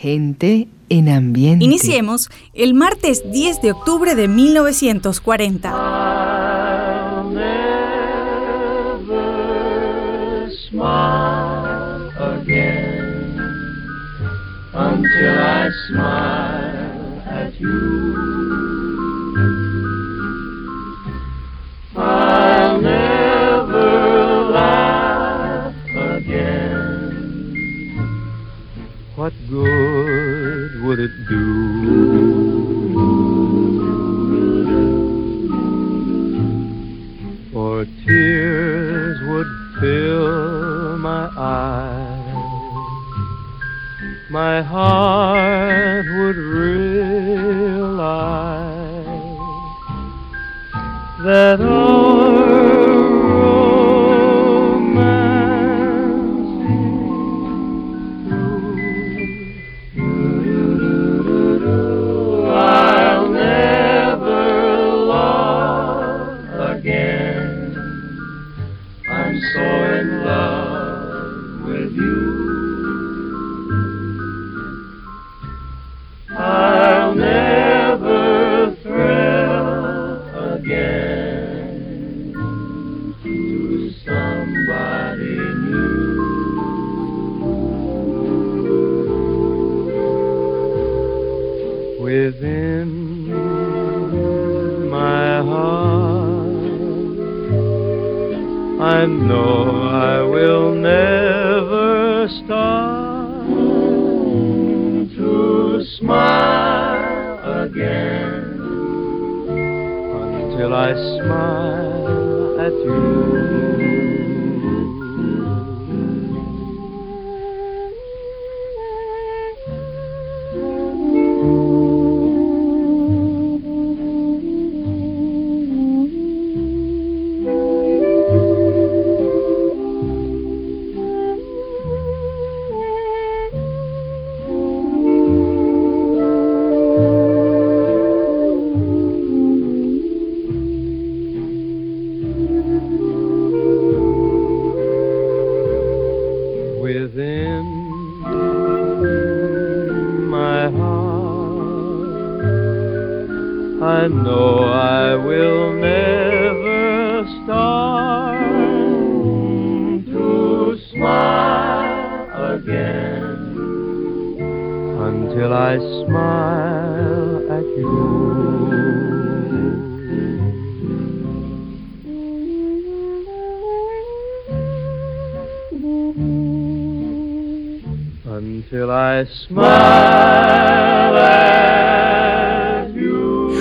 Gente en ambiente. Iniciemos el martes 10 de octubre de 1940. until I smile at you. What good would it do? For tears would fill my eyes my heart would realize that our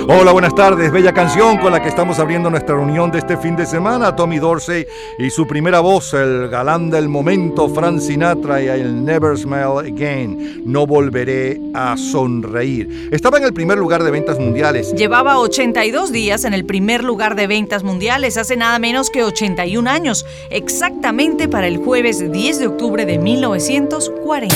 Hola, buenas tardes. Bella canción con la que estamos abriendo nuestra reunión de este fin de semana. Tommy Dorsey y su primera voz, el galán del momento, Frank Sinatra y el Never Smile Again. No volveré a sonreír. Estaba en el primer lugar de ventas mundiales. Llevaba 82 días en el primer lugar de ventas mundiales hace nada menos que 81 años, exactamente para el jueves 10 de octubre de 1940.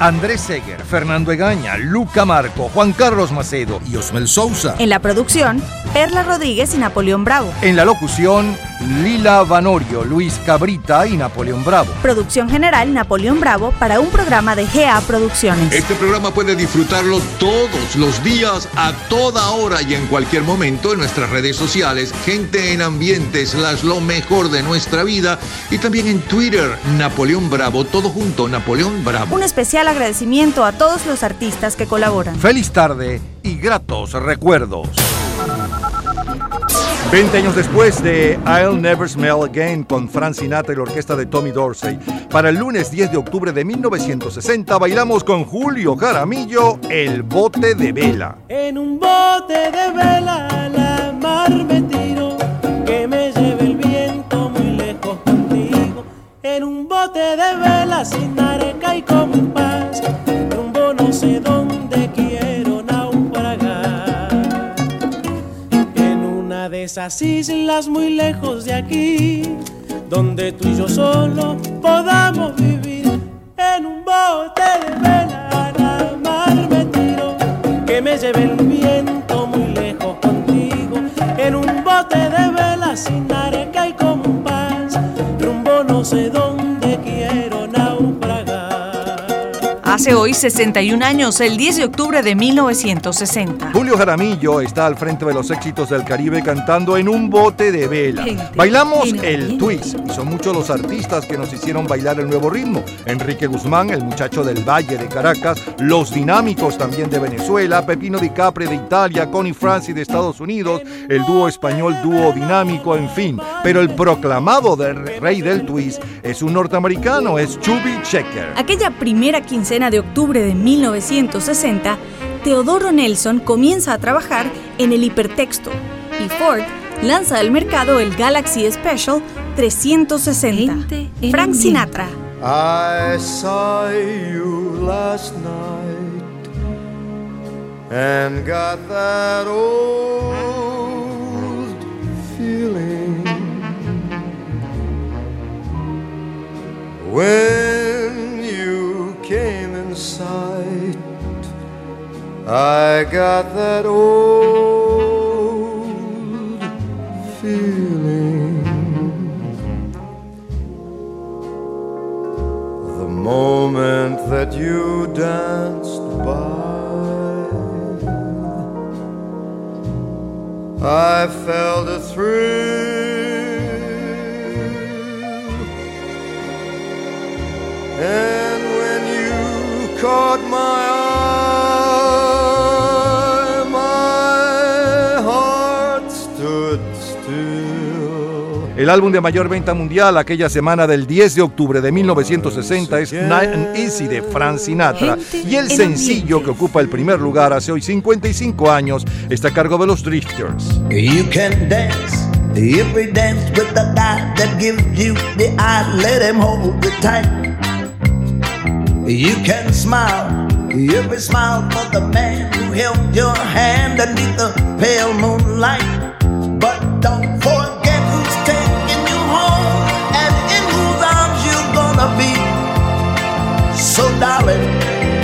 Andrés Seger, Fernando Egaña, Luca Marco, Juan Carlos Macedo y Osmel Sousa. En la producción, Perla Rodríguez y Napoleón Bravo. En la locución, Lila Vanorio, Luis Cabrita y Napoleón Bravo. Producción general Napoleón Bravo para un programa de GA Producciones. Este programa puede disfrutarlo todos los días, a toda hora y en cualquier momento en nuestras redes sociales. Gente en ambientes, las lo mejor de nuestra vida. Y también en Twitter, Napoleón Bravo, todo junto, Napoleón Bravo. Un especial agradecimiento a todos los artistas que colaboran. Feliz tarde y gratos recuerdos. 20 años después de I'll Never Smell Again con Frank Sinatra y la orquesta de Tommy Dorsey, para el lunes 10 de octubre de 1960 bailamos con Julio Jaramillo El Bote de Vela. En un bote de vela la mar me tiro, que me lleve el viento muy lejos contigo. En un bote de vela sin areca y rumbo no sé dónde quiero esas islas muy lejos de aquí, donde tú y yo solo podamos vivir. bote de vela a la mar me tiro, que me lleve el viento muy lejos contigo, en un bote de vela sin areca y compás, rumbo no sé dónde Hace hoy 61 años, el 10 de octubre de 1960. Julio Jaramillo está al frente de los éxitos del Caribe cantando en un bote de vela. Bailamos el twist y son muchos los artistas que nos hicieron bailar el nuevo ritmo. Enrique Guzmán, el muchacho del Valle de Caracas, Los Dinámicos también de Venezuela, Pepino Di Capri de Italia, Connie Francis de Estados Unidos, el dúo español Dúo Dinámico, en fin. Pero el proclamado rey del twist es un norteamericano, es Chubby Checker. Aquella primera quincena de octubre de 1960, Teodoro Nelson comienza a trabajar en el hipertexto y Ford lanza al mercado el Galaxy Special 360. Frank Sinatra. I saw you last night and got that old feeling when sight. I got that old feeling. The moment that you danced by, I felt a thrill. And caught my eye, my heart stood still. El álbum de mayor venta mundial aquella semana del 10 de octubre de 1960 es Night and Easy de Frank Sinatra y el sencillo que ocupa el primer lugar hace hoy 55 años está a cargo de los Drifters. You can dance. If we dance with the guy that gives you the eye, let him hold you tight. You can smile, you every smile for the man who held your hand underneath the pale moonlight. But don't forget who's taking you home and in whose arms you're gonna be. So, darling,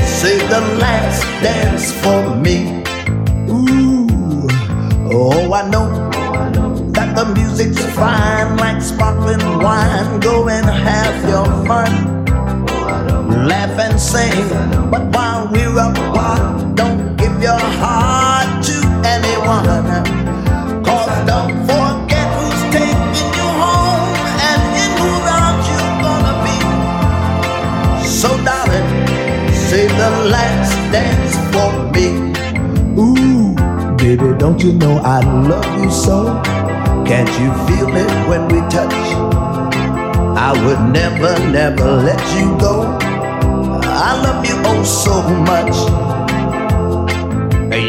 save the last dance for me. Ooh, oh, I know that the music's fine like sparkling wine. Go and have your fun laugh and sing. But while we're apart, don't give your heart to anyone. Cause don't forget who's taking you home and in whose arms you're gonna be. So, darling, save the last dance for me. Ooh, baby, don't you know I love you so? Can't you feel it when we touch? I would never, never let you go. I love you oh so much.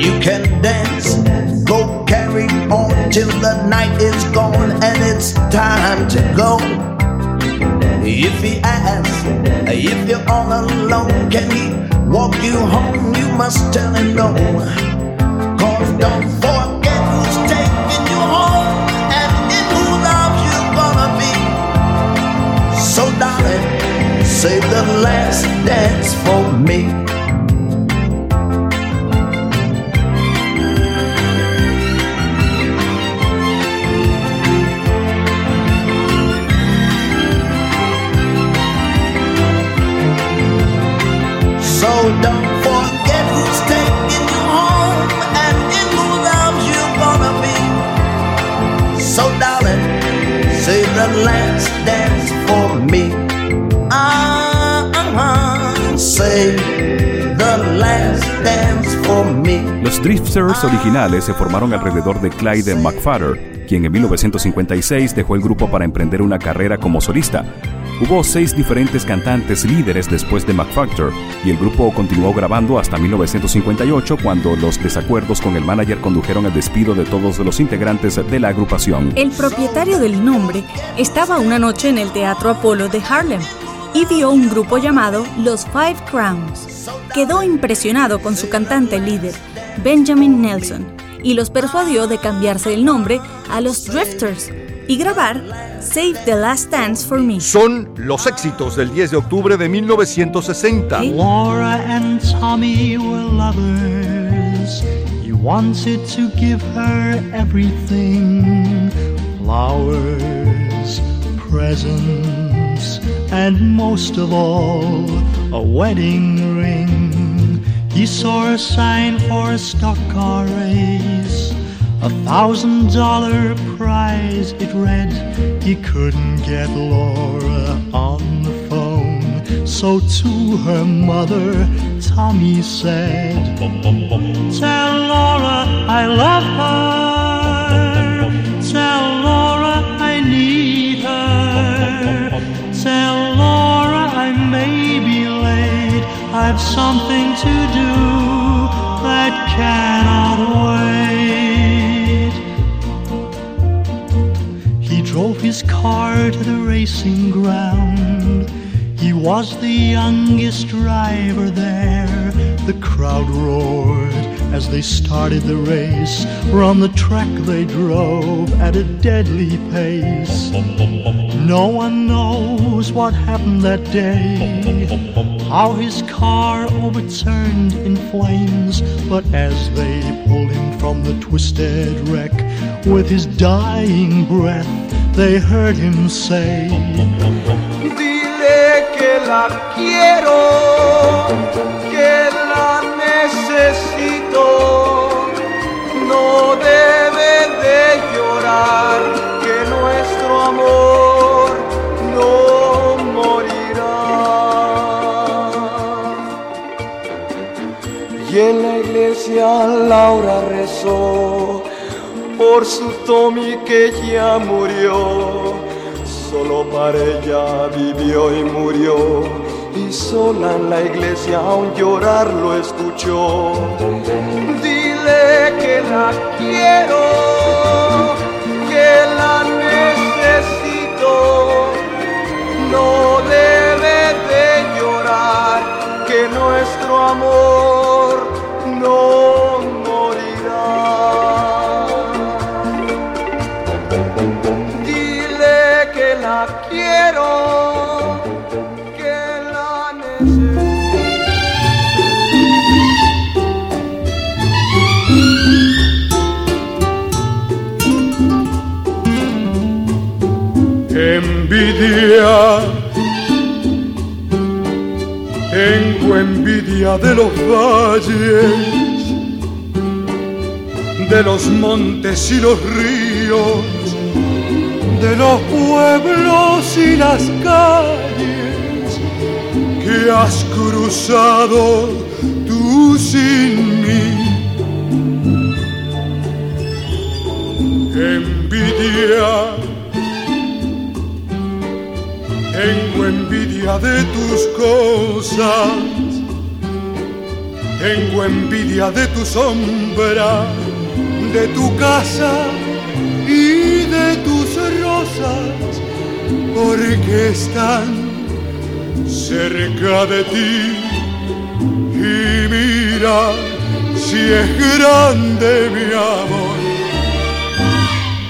You can dance, go carry on till the night is gone and it's time to go. If he asks, if you're all alone, can he walk you home? You must tell him no. Cause don't forget who's taking you home and in whose arms you're gonna be. So, darling, save the last dance for me. So don't forget who's taking you home and in whose arms you're gonna be. So darling, the last dance for me. Los Drifters originales se formaron alrededor de Clyde McFadder, quien en 1956 dejó el grupo para emprender una carrera como solista. Hubo seis diferentes cantantes líderes después de McFactor y el grupo continuó grabando hasta 1958 cuando los desacuerdos con el manager condujeron al despido de todos los integrantes de la agrupación. El propietario del nombre estaba una noche en el Teatro Apolo de Harlem y vio un grupo llamado Los Five Crowns. Quedó impresionado con su cantante líder, Benjamin Nelson, y los persuadió de cambiarse el nombre a los Drifters y grabar Save the Last Dance for Me. Son los éxitos del 10 de octubre de 1960. Laura and Tommy were lovers. He wanted to give her everything flowers, presents, and most of all, a wedding ring. He saw a sign for a stock car race. A thousand dollar prize, it read. He couldn't get Laura on the phone. So to her mother, Tommy said, Tell Laura I love her. Tell Laura I need her. Tell I've something to do that cannot wait. He drove his car to the racing ground. He was the youngest driver there. The crowd roared as they started the race. From the track they drove at a deadly pace. No one knows what happened that day. How his car overturned in flames. But as they pulled him from the twisted wreck, with his dying breath, they heard him say, Dile que la quiero, que la necesito. No debe de llorar, que nuestro amor en la iglesia Laura rezó por su Tommy que ya murió. Solo para ella vivió y murió. Y sola en la iglesia aún llorar lo escuchó. Dile que la quiero, que la necesito. No debe de llorar, que nuestro amor no morirá. Dile que la quiero, que la necesito. Envidia, tengo envidia de los valles, de los montes y los ríos, de los pueblos y las calles que has cruzado tú sin mí. Envidia tengo envidia de tus cosas, tengo envidia de tu sombra, de tu casa y de tus rosas, porque están cerca de ti. Y mira si es grande mi amor,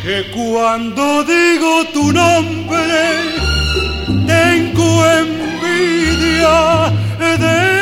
que cuando digo tu nombre, tengo envidia de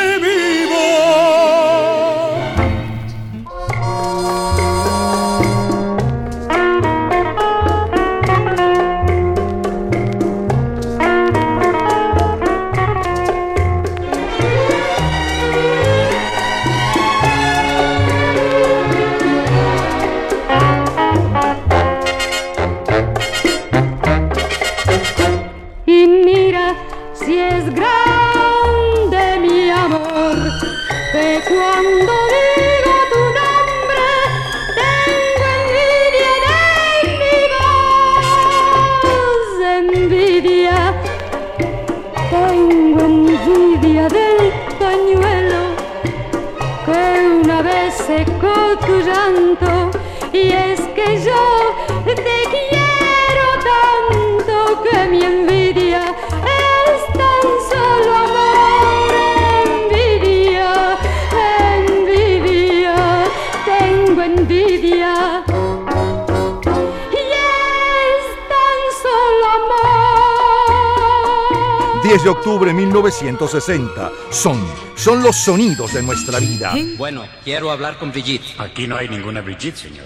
10 de octubre de 1960. Son, son los sonidos de nuestra vida. Bueno, quiero hablar con Brigitte. Aquí no hay ninguna Brigitte, señor.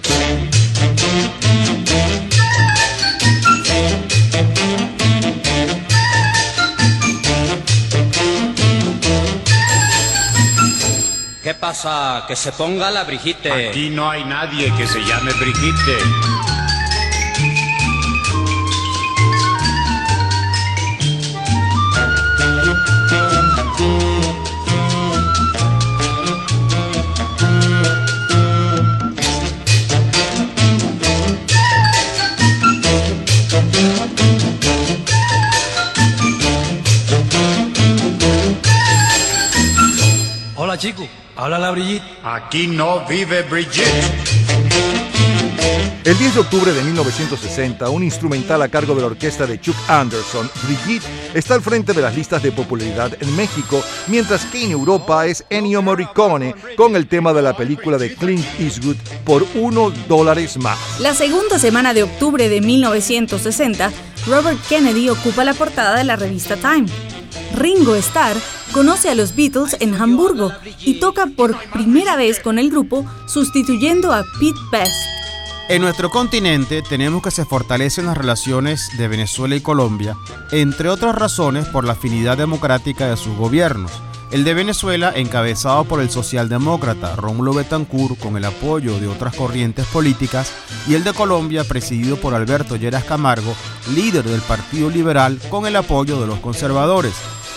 ¿Qué pasa? Que se ponga la Brigitte. Aquí no hay nadie que se llame Brigitte. Brigitte. Aquí no vive Brigitte. El 10 de octubre de 1960, un instrumental a cargo de la orquesta de Chuck Anderson, Brigitte, está al frente de las listas de popularidad en México, mientras que en Europa es Ennio Morricone con el tema de la película de Clint Eastwood por uno dólares más. La segunda semana de octubre de 1960, Robert Kennedy ocupa la portada de la revista Time. Ringo Starr conoce a los Beatles en Hamburgo y toca por primera vez con el grupo sustituyendo a Pete Best. En nuestro continente tenemos que se fortalecen las relaciones de Venezuela y Colombia, entre otras razones por la afinidad democrática de sus gobiernos. El de Venezuela, encabezado por el socialdemócrata Rómulo Betancourt con el apoyo de otras corrientes políticas, y el de Colombia, presidido por Alberto Lleras Camargo, líder del Partido Liberal con el apoyo de los conservadores.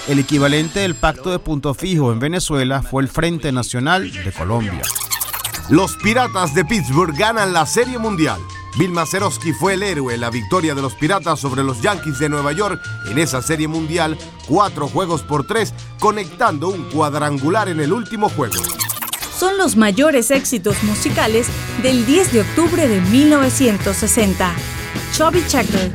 El equivalente del pacto de punto fijo en Venezuela fue el Frente Nacional de Colombia. Los Piratas de Pittsburgh ganan la Serie Mundial. Bill Mazeroski fue el héroe en la victoria de los Piratas sobre los Yankees de Nueva York en esa Serie Mundial, cuatro juegos por tres, conectando un cuadrangular en el último juego. Son los mayores éxitos musicales del 10 de octubre de 1960. Chubby Checker.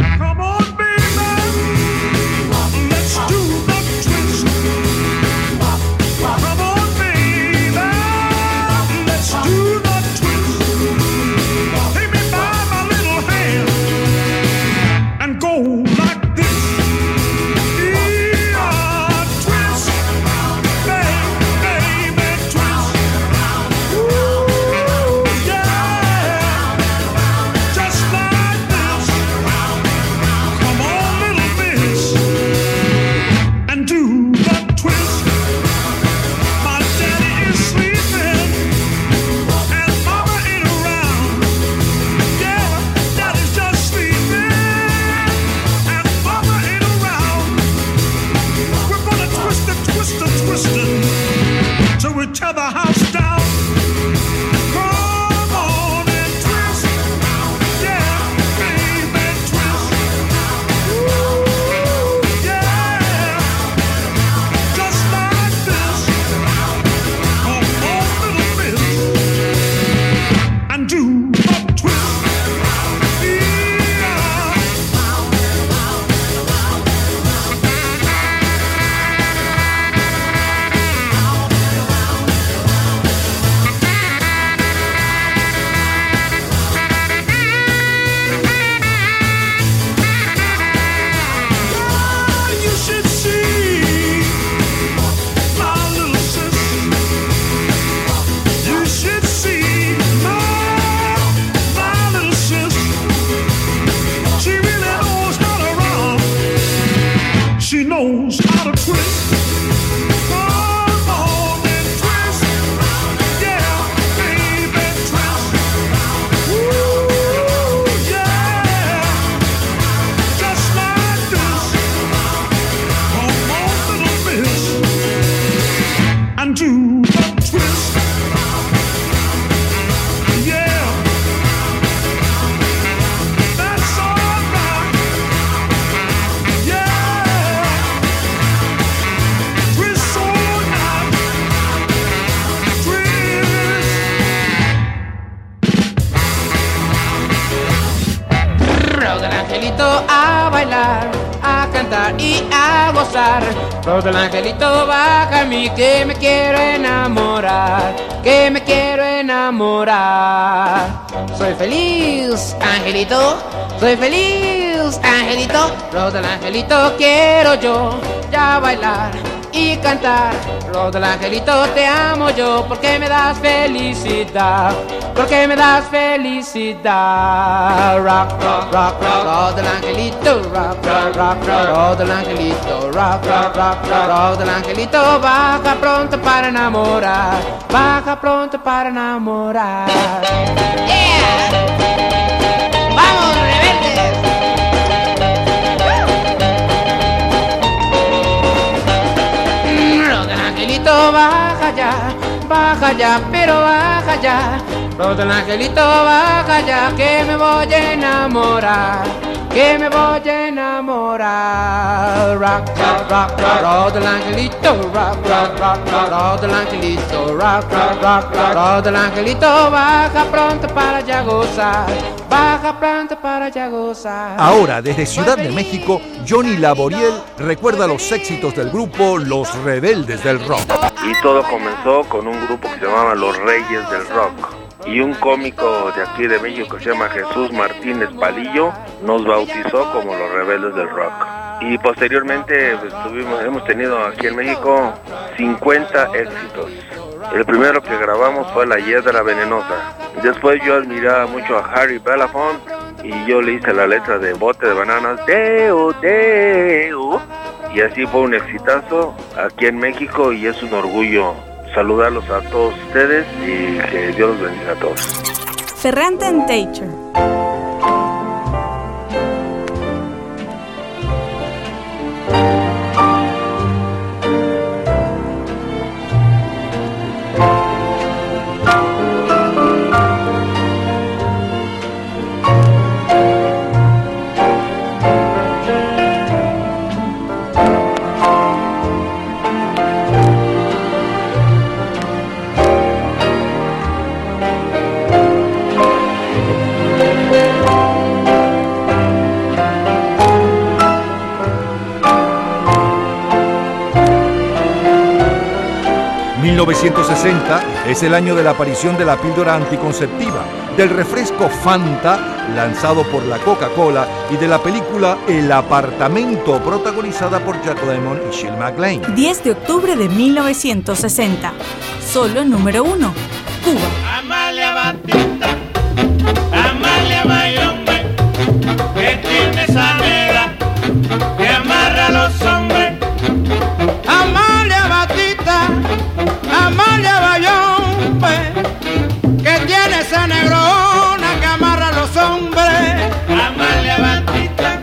Todo el angelito baja a mí que me quiero enamorar, que me quiero enamorar. Soy feliz, angelito, soy feliz, angelito. rock del angelito quiero yo ya bailar y cantar. Rock del angelito te amo yo porque me das felicidad, porque me das felicidad. Rock, rock, rock, rock, rock del angelito, rock, rock, rock, rock, rock del angelito, rock, rock, rock, rock, del angelito. Baja pronto para enamorar, baja pronto para enamorar. Baja ya, baja ya, pero baja ya. Rock del angelito, baja ya, que me voy a enamorar, que me voy a enamorar. Rock, rock, rock, rock, rock del angelito, rock, rock, rock, rock, rock del angelito, rock, rock, rock, rock, rock del angelito, baja pronto para ya gozar, baja pronto para ya gozar. Ahora, desde Ciudad de México, Johnny Laboriel recuerda los éxitos del grupo Los Rebeldes del Rock. Y todo comenzó con un grupo que se llamaba Los Reyes del Rock. Y un cómico de aquí de México que se llama Jesús Martínez Palillo nos bautizó como Los Rebeldes del Rock. Y posteriormente pues, tuvimos, hemos tenido aquí en México 50 éxitos. El primero que grabamos fue La Hiedra Venenosa. Después yo admiraba mucho a Harry Belafonte y yo le hice la letra de Bote de Bananas, Deo, Deo. Y así fue un exitazo aquí en México y es un orgullo saludarlos a todos ustedes y que Dios los bendiga a todos. Ferrante and Teacher. ...1960 es el año de la aparición de la píldora anticonceptiva, del refresco Fanta, lanzado por la Coca-Cola, y de la película El apartamento, protagonizada por Jack Lemmon y Shirley MacLaine. 10 de octubre de 1960. Solo número 1. Cuba. Amalia Batista, Amalia Bayombe, que tiene esa negra que amarra los hombres. Tiene esa negrona que amarra a los hombres. Amalia Batista,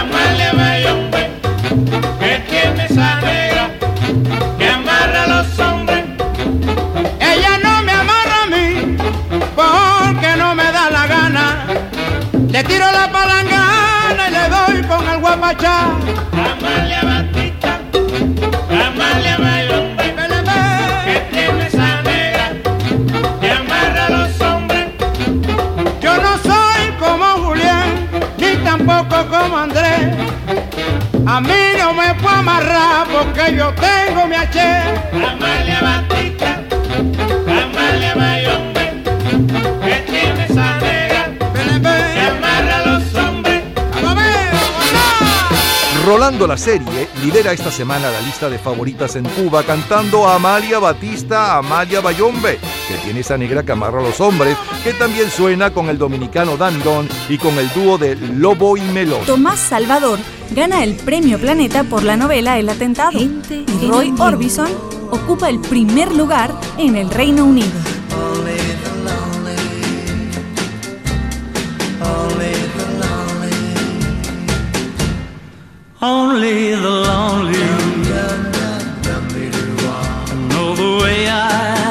Amalia Bayombe, que tiene esa negra que amarra a los hombres. Ella no me amarra a mí porque no me da la gana. Le tiro la palangana y le doy con el guapachá. A mí no me puedo amarrar porque yo tengo mi H. Amalia Batista, Amalia Bayombe, Rolando la serie lidera esta semana la lista de favoritas en Cuba cantando a Amalia Batista, Amalia Bayombe, que tiene esa negra que amarra a los hombres, que también suena con el dominicano Danny Don y con el dúo de Lobo y Melón. Tomás Salvador gana el premio Planeta por la novela El Atentado. Y Roy Orbison ocupa el primer lugar en el Reino Unido. Only the lonely. Know the way I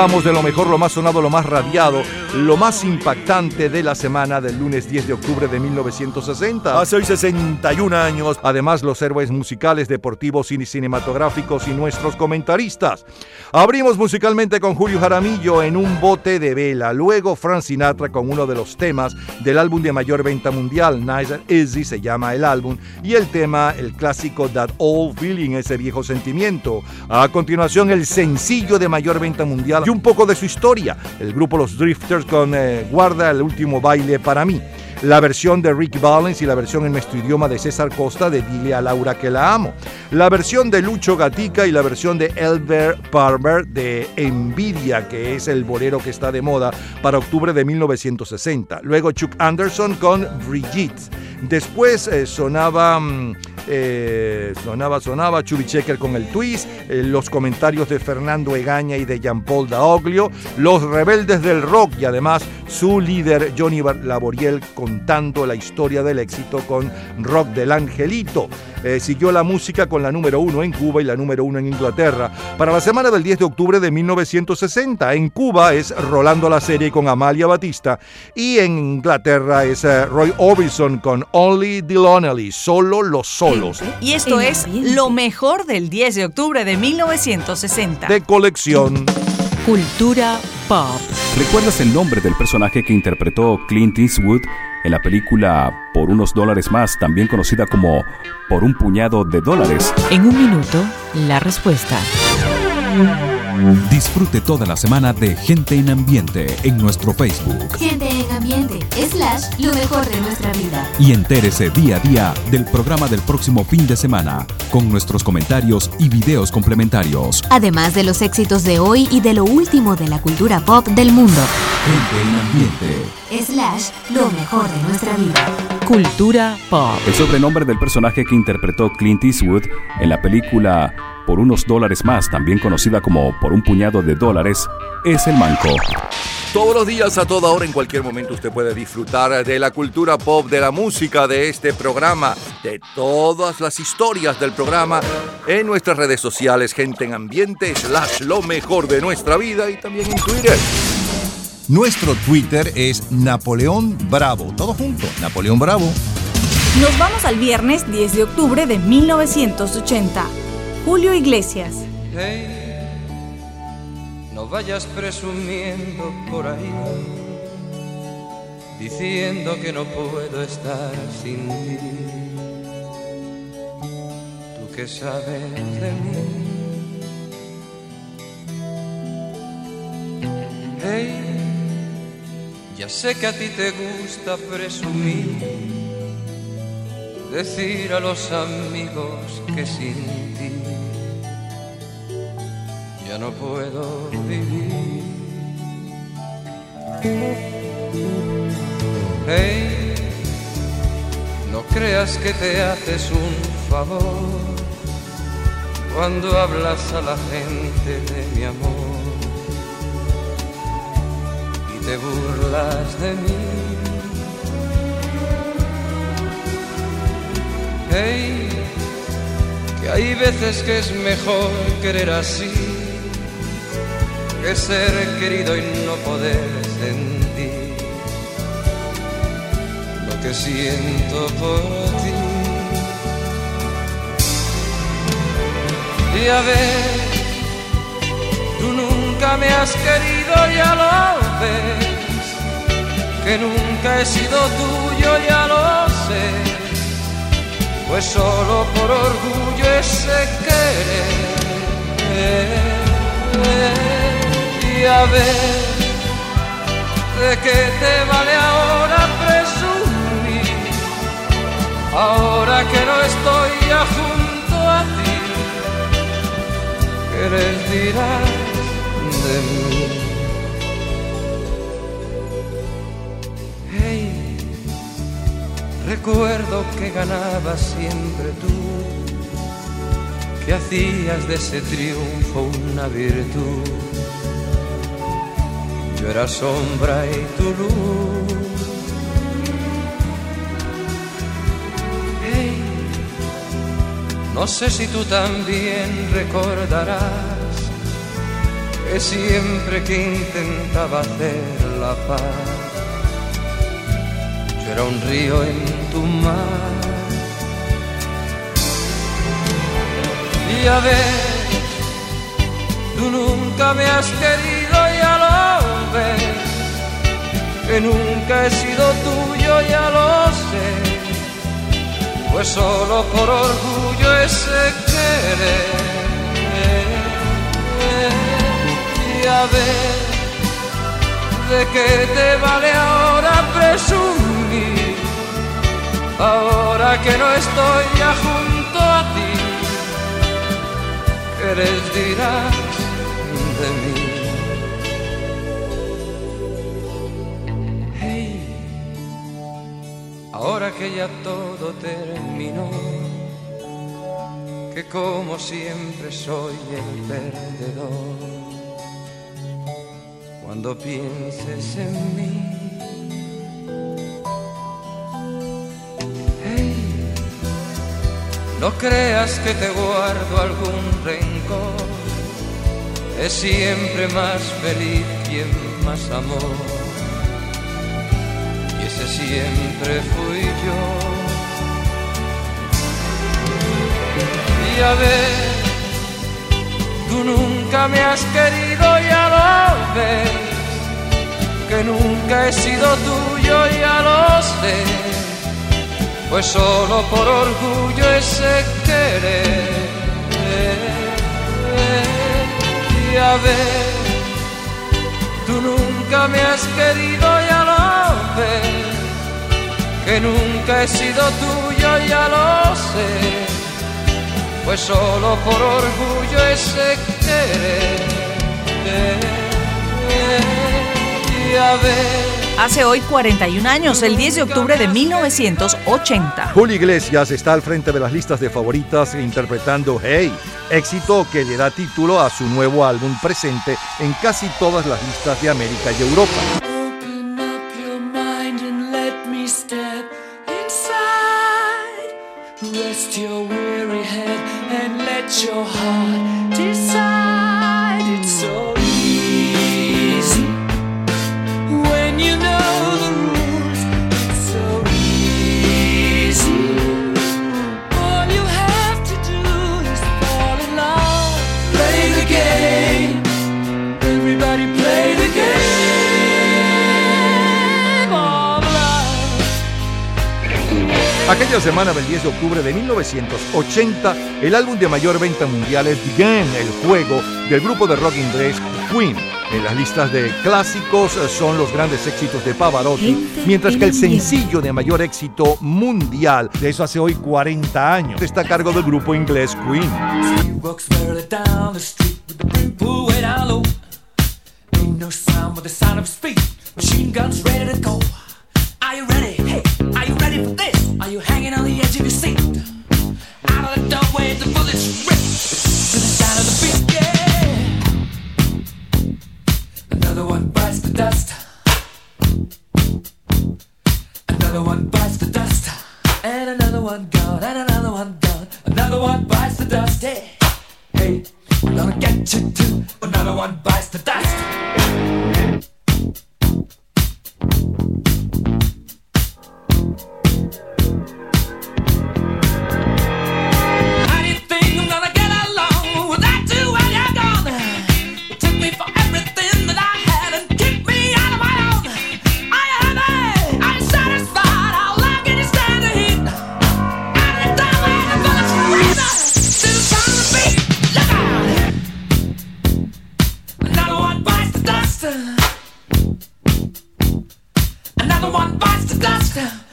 Disfrutábamos de lo mejor, lo más sonado, lo más radiado, lo más impactante de la semana del lunes 10 de octubre de 1960. Hace hoy 61 años. Además, los héroes musicales, deportivos y cinematográficos y nuestros comentaristas. Abrimos musicalmente con Julio Jaramillo en un bote de vela. Luego Frank Sinatra con uno de los temas del álbum de mayor venta mundial, Nice and Easy se llama el álbum, y el tema, el clásico That Old Feeling, ese viejo sentimiento. A continuación, el sencillo de mayor venta mundial y un poco de su historia. El grupo Los Drifters con eh, Guarda el último baile para mí. La versión de Rick Valens y la versión en nuestro idioma de César Costa de Dile a Laura que la amo. La versión de Lucho Gatica y la versión de Elbert Palmer de Envidia, que es el bolero que está de moda para octubre de 1960. Luego Chuck Anderson con Brigitte. Después eh, sonaba, mm, eh, sonaba, sonaba Chubby Checker con el twist, eh, los comentarios de Fernando Egaña y de Jean-Paul Daoglio, los rebeldes del rock y además su líder Johnny Laboriel contando la historia del éxito con Rock del Angelito. Eh, siguió la música con la número uno en Cuba y la número uno en Inglaterra. Para la semana del 10 de octubre de 1960, en Cuba es Rolando la serie con Amalia Batista y en Inglaterra es eh, Roy Orbison con Only the Lonely, solo los solos. Y esto es lo mejor del 10 de octubre de 1960. De colección. Cultura pop. ¿Recuerdas el nombre del personaje que interpretó Clint Eastwood en la película Por unos dólares más, también conocida como Por un puñado de dólares? En un minuto, la respuesta. Disfrute toda la semana de Gente en Ambiente en nuestro Facebook Gente en ambiente, slash, lo mejor de nuestra vida. y entérese día a día del programa del próximo fin de semana con nuestros comentarios y videos complementarios. Además de los éxitos de hoy y de lo último de la cultura pop del mundo. Gente en Ambiente. Slash, lo mejor de nuestra vida. Cultura pop. El sobrenombre del personaje que interpretó Clint Eastwood en la película Por unos dólares más, también conocida como Por un puñado de dólares, es el manco. Todos los días, a toda hora, en cualquier momento, usted puede disfrutar de la cultura pop, de la música, de este programa, de todas las historias del programa en nuestras redes sociales, gente en ambiente, slash lo mejor de nuestra vida y también en Twitter. Nuestro Twitter es Napoleón Bravo. Todo junto, Napoleón Bravo. Nos vamos al viernes 10 de octubre de 1980. Julio Iglesias. Hey, no vayas presumiendo por ahí, diciendo que no puedo estar sin ti. Tú que sabes de mí. Hey, ya sé que a ti te gusta presumir, decir a los amigos que sin ti ya no puedo vivir. Hey, no creas que te haces un favor cuando hablas a la gente de mi amor y te burlas de mí. Hey, que hay veces que es mejor querer así que ser querido y no poder entendí lo que siento por ti. Y a ver, tú nunca me has querido, ya lo ves, que nunca he sido tuyo, ya lo sé, pues solo por orgullo ese querer. Y a ver, ¿de qué te vale ahora presumir? Ahora que no estoy ya junto a ti, ¿qué les dirás de mí? Recuerdo que ganabas siempre tú, que hacías de ese triunfo una virtud. Yo era sombra y tu luz. Hey, no sé si tú también recordarás que siempre que intentaba hacer la paz, era un río en tu mar. Y a ver, tú nunca me has querido, ya lo ves, que nunca he sido tuyo, ya lo sé, pues solo por orgullo ese querer. Y a ver, ¿de qué te vale ahora presumir? Ahora que no estoy ya junto a ti, ¿qué les dirás de mí? Hey, ahora que ya todo terminó, que como siempre soy el perdedor cuando pienses en mí. No creas que te guardo algún rencor, es siempre más feliz quien más amor. Y ese siempre fui yo. Y a ver, Tú nunca me has querido, ya lo ves, que nunca he sido tuyo, ya lo sé, pues solo por orgullo ese querer. Y a ver, tú nunca me has querido, ya lo ves, que nunca he sido tuyo, ya lo sé pues solo por orgullo ese querer. Y a ver. Hace hoy 41 años, el 10 de octubre de 1980. Julio Iglesias está al frente de las listas de favoritas interpretando Hey, éxito que le da título a su nuevo álbum presente en casi todas las listas de América y Europa. Semana del 10 de octubre de 1980, el álbum de mayor venta mundial es Began, el juego del grupo de rock inglés Queen. En las listas de clásicos son los grandes éxitos de Pavarotti, mientras que el sencillo de mayor éxito mundial, de eso hace hoy 40 años, está a cargo del grupo inglés Queen. Machine guns ready to go. You ready? Hey, are you ready for this? Are you hanging on one bites the dust. Hey, hey, I'm gonna get you too. Another one bites the dust. Hey, hey. Dust.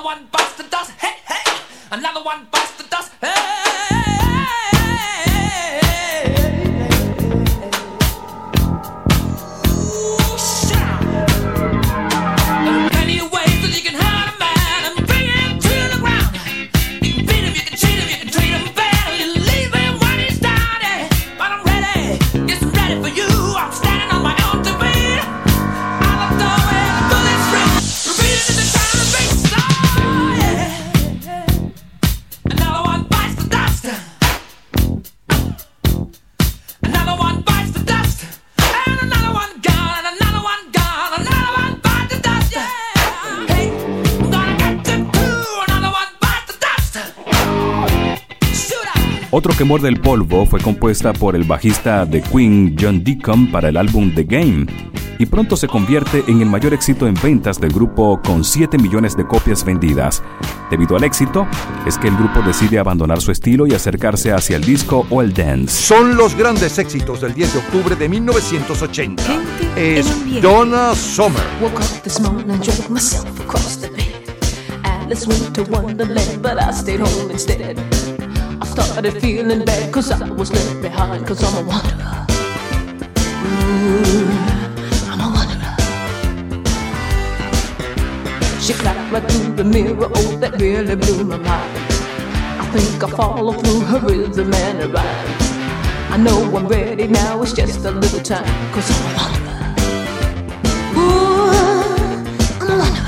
Another one bites the dust. Hey, hey! Another one bites the dust. Hey! Otro que muerde el polvo fue compuesta por el bajista de Queen John Deacon para el álbum The Game y pronto se convierte en el mayor éxito en ventas del grupo con 7 millones de copias vendidas. Debido al éxito, es que el grupo decide abandonar su estilo y acercarse hacia el disco o el dance. Son los grandes éxitos del 10 de octubre de 1980. Es Donna Summer. Started feeling bad cause I was left behind cause I'm a wanderer. Ooh, I'm a wanderer. She clapped right through the mirror, oh, that really blew my mind. I think I follow through her rhythm and her rhyme. I know I'm ready now, it's just a little time cause I'm a wanderer. Ooh, I'm a wanderer.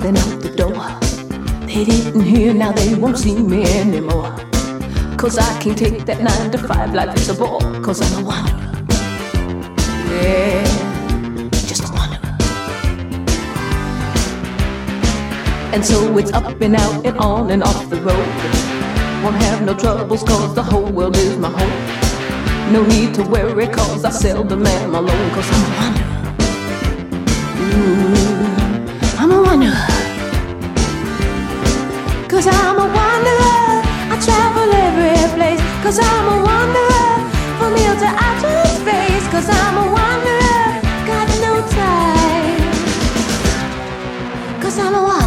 Then out the door. They didn't hear, now they won't see me anymore. Cause I can't take that nine to five life it's a bore. Cause I'm a wanderer. Yeah, just a wanderer. And so it's up and out and on and off the road. Won't have no troubles cause the whole world is my home. No need to worry cause I seldom am alone cause I'm a wanderer. Ooh, Cause I'm a wanderer. From here to outer space. Cause I'm a wanderer. Got no time. Cause I'm a wanderer.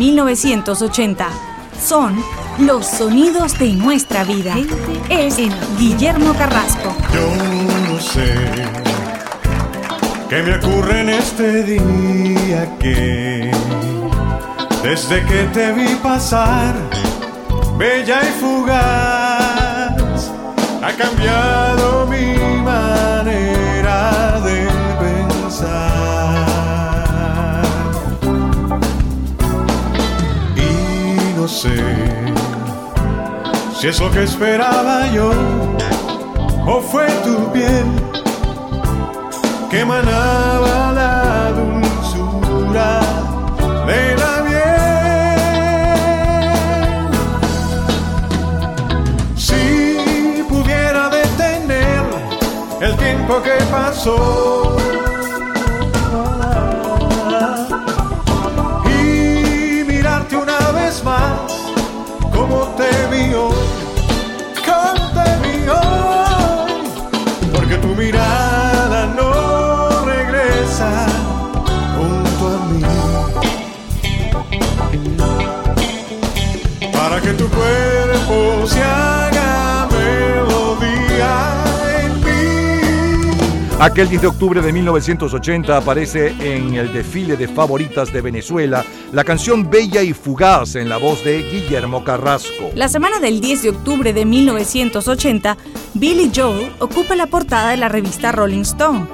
1980. Son los sonidos de nuestra vida. Es Guillermo Carrasco. Yo no sé qué me ocurre en este día que desde que te vi pasar, bella y fugaz, ha cambiado mi si es lo que esperaba yo o fue tu piel que emanaba la dulzura de la miel. Si pudiera detener el tiempo que pasó Aquel 10 de octubre de 1980 aparece en el desfile de favoritas de Venezuela la canción Bella y Fugaz en la voz de Guillermo Carrasco. La semana del 10 de octubre de 1980, Billy Joel ocupa la portada de la revista Rolling Stone.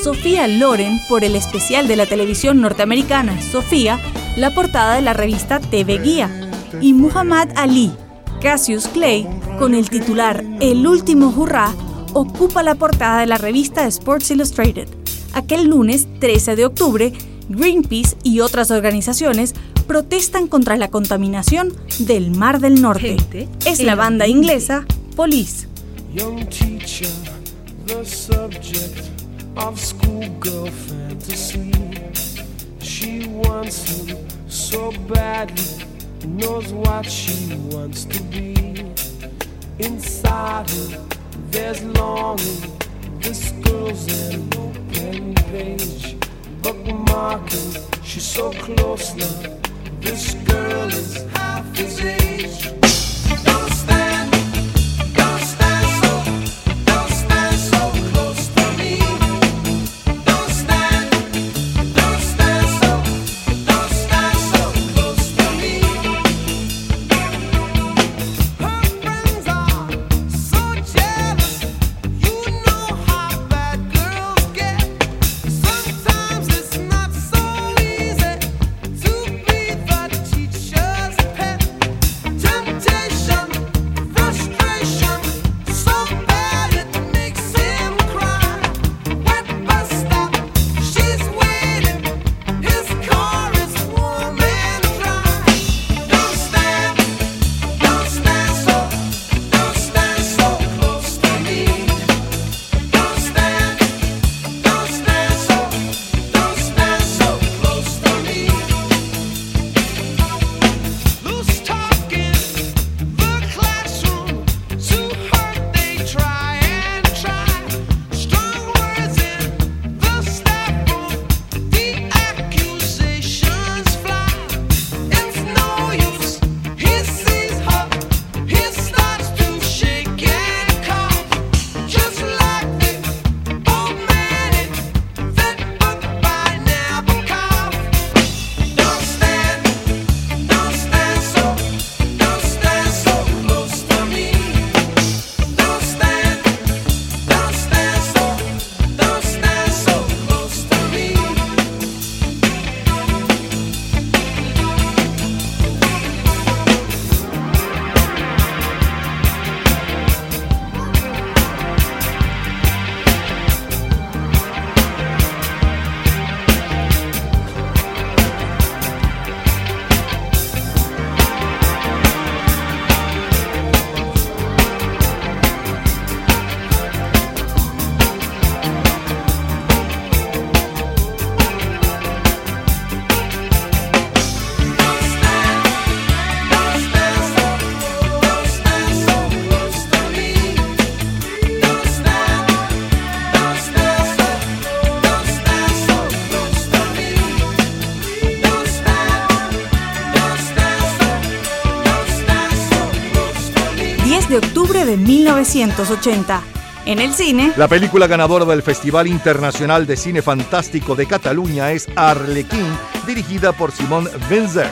Sofía Loren por el especial de la televisión norteamericana Sofía, la portada de la revista TV Guía. Y Muhammad Ali, Cassius Clay, con el titular El último hurra, ocupa la portada de la revista Sports Illustrated. Aquel lunes 13 de octubre, Greenpeace y otras organizaciones protestan contra la contaminación del Mar del Norte. Es la banda inglesa Police. Young teacher, the subject of schoolgirl fantasy. She wants him so badly, knows what she wants to be. Inside her, there's longing. This girl's an open page, bookmarking. She's so close now. This girl is half his age. Don't stand, de 1980. En el cine, La película ganadora del Festival Internacional de Cine Fantástico de Cataluña es Arlequín, dirigida por Simón Venzer.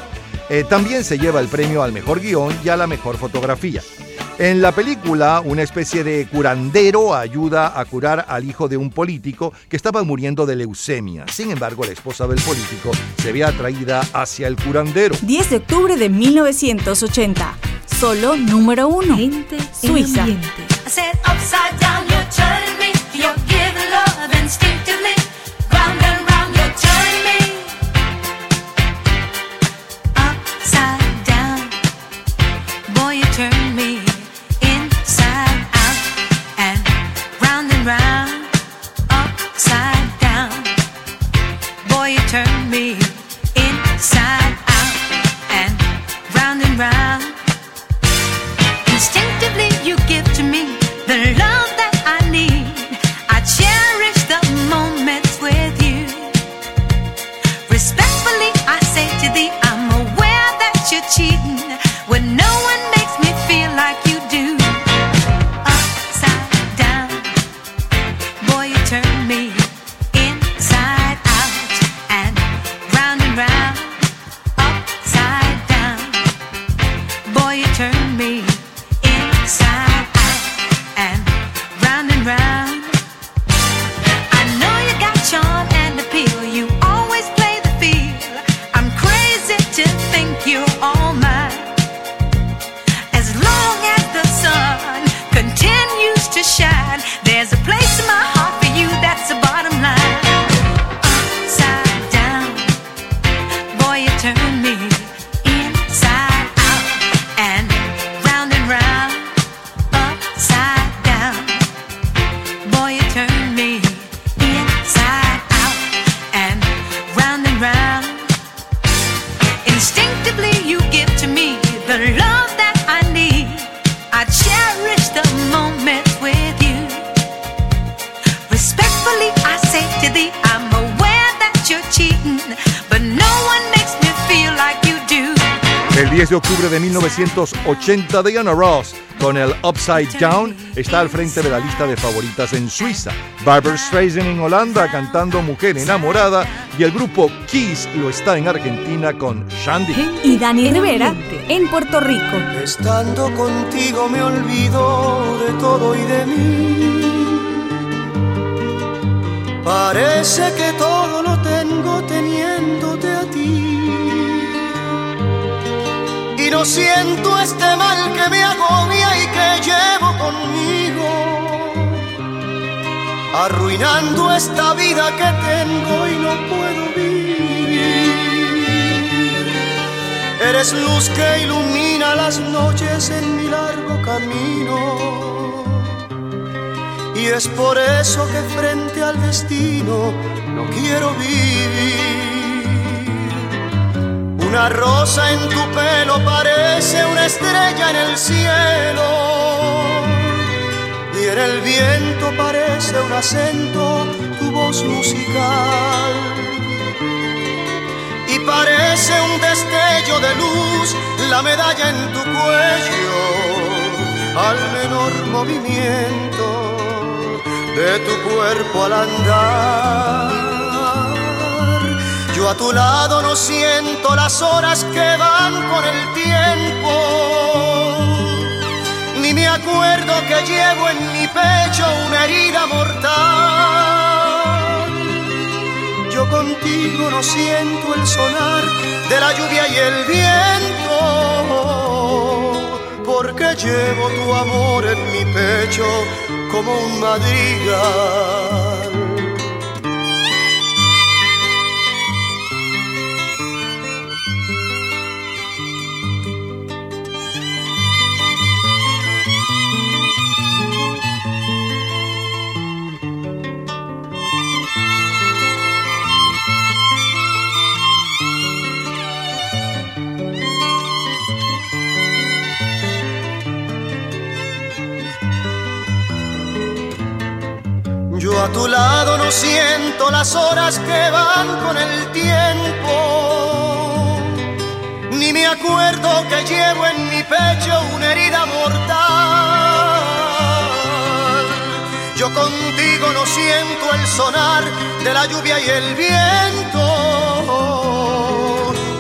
Eh, también se lleva el premio al mejor guion y a la mejor fotografía. En la película, una especie de curandero ayuda a curar al hijo de un político que estaba muriendo de leucemia. Sin embargo, la esposa del político se ve atraída hacia el curandero. 10 de octubre de 1980. Solo número 1. Suiza. 1980, Diana Ross con el Upside Down está al frente de la lista de favoritas en Suiza. Barbara Streisand en Holanda cantando Mujer enamorada y el grupo Kiss lo está en Argentina con Shandy. Y Dani Rivera en Puerto Rico. Estando contigo me olvido de todo y de mí. Parece que todo lo tengo teniéndote Siento este mal que me agobia y que llevo conmigo. Arruinando esta vida que tengo y no puedo vivir. Eres luz que ilumina las noches en mi largo camino. Y es por eso que frente al destino no quiero vivir. Una rosa en tu pelo parece una estrella en el cielo. Y en el viento parece un acento tu voz musical. Y parece un destello de luz la medalla en tu cuello al menor movimiento de tu cuerpo al andar. Yo a tu lado no siento las horas que van con el tiempo, ni me acuerdo que llevo en mi pecho una herida mortal. Yo contigo no siento el sonar de la lluvia y el viento, porque llevo tu amor en mi pecho como un madrigal. Siento las horas que van con el tiempo. Ni me acuerdo que llevo en mi pecho una herida mortal. Yo contigo no siento el sonar de la lluvia y el viento.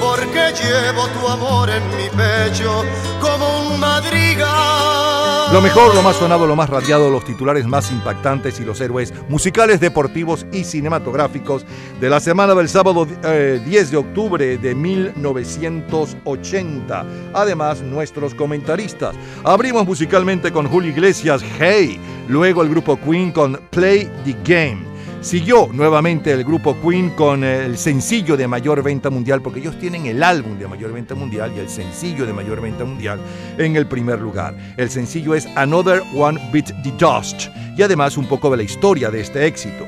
Porque llevo tu amor en mi pecho como un madrigal. Lo mejor, lo más sonado, lo más radiado, los titulares más impactantes y los héroes musicales, deportivos y cinematográficos de la semana del sábado eh, 10 de octubre de 1980. Además, nuestros comentaristas. Abrimos musicalmente con Julio Iglesias, Hey. Luego el grupo Queen con Play the Game. Siguió nuevamente el grupo Queen con el sencillo de mayor venta mundial, porque ellos tienen el álbum de mayor venta mundial y el sencillo de mayor venta mundial en el primer lugar. El sencillo es Another One Beat the Dust y además un poco de la historia de este éxito.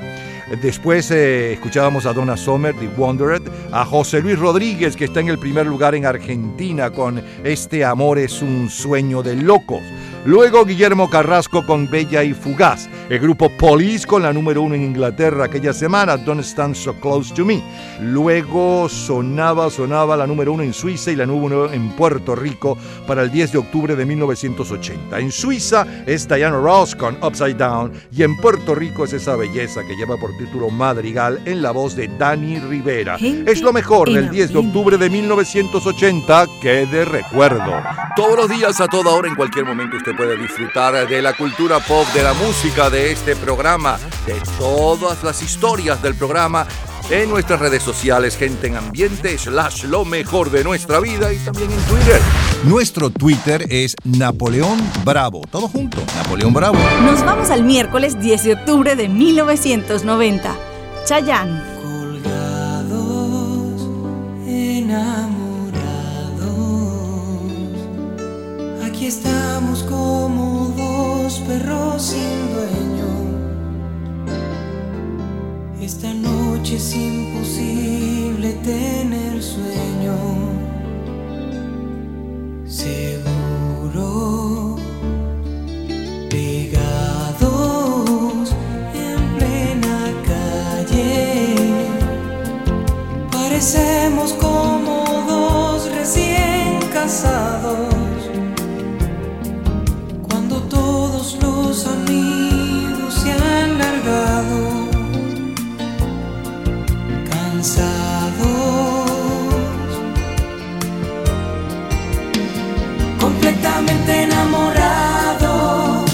Después eh, escuchábamos a Donna Summer, The Wanderer, a José Luis Rodríguez, que está en el primer lugar en Argentina con Este amor es un sueño de locos. Luego Guillermo Carrasco con Bella y Fugaz. El grupo Police con la número uno en Inglaterra aquella semana, Don't Stand So Close to Me. Luego sonaba, sonaba la número uno en Suiza y la número uno en Puerto Rico para el 10 de octubre de 1980. En Suiza es Diana Ross con Upside Down y en Puerto Rico es esa belleza que lleva por título Madrigal en la voz de Dani Rivera. Es lo mejor del en 10 de octubre de 1980 que de recuerdo. Todos los días, a toda hora, en cualquier momento usted puede disfrutar de la cultura pop, de la música, de este programa, de todas las historias del programa en nuestras redes sociales, gente en ambiente, slash lo mejor de nuestra vida y también en Twitter. Nuestro Twitter es Napoleón Bravo. Todo junto, Napoleón Bravo. Nos vamos al miércoles 10 de octubre de 1990. Chayanne. enamorados. Estamos como dos perros sin dueño. Esta noche es imposible tener sueño. Seguro. Pegados en plena calle. Parecemos como dos recién casados. Los amigos se han largado. Cansados. Completamente enamorados.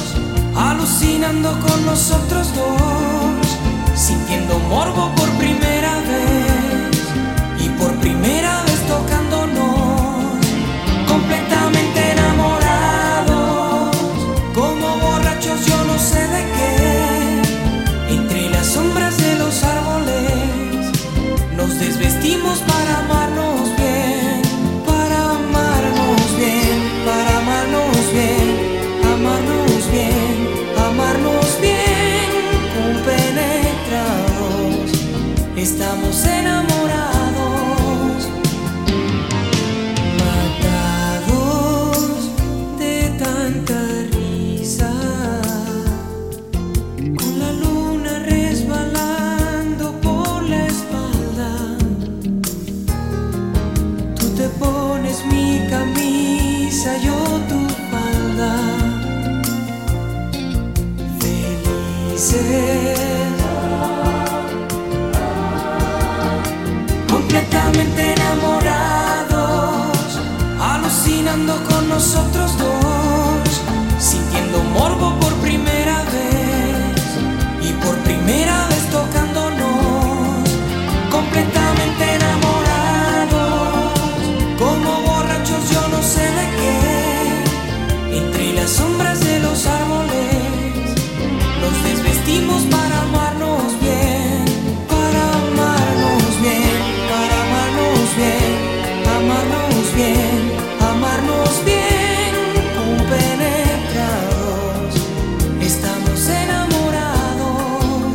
Alucinando con nosotros dos. Sintiendo morbo completamente enamorados, alucinando con nosotros dos, sintiendo morbo por primera vez y por primera vez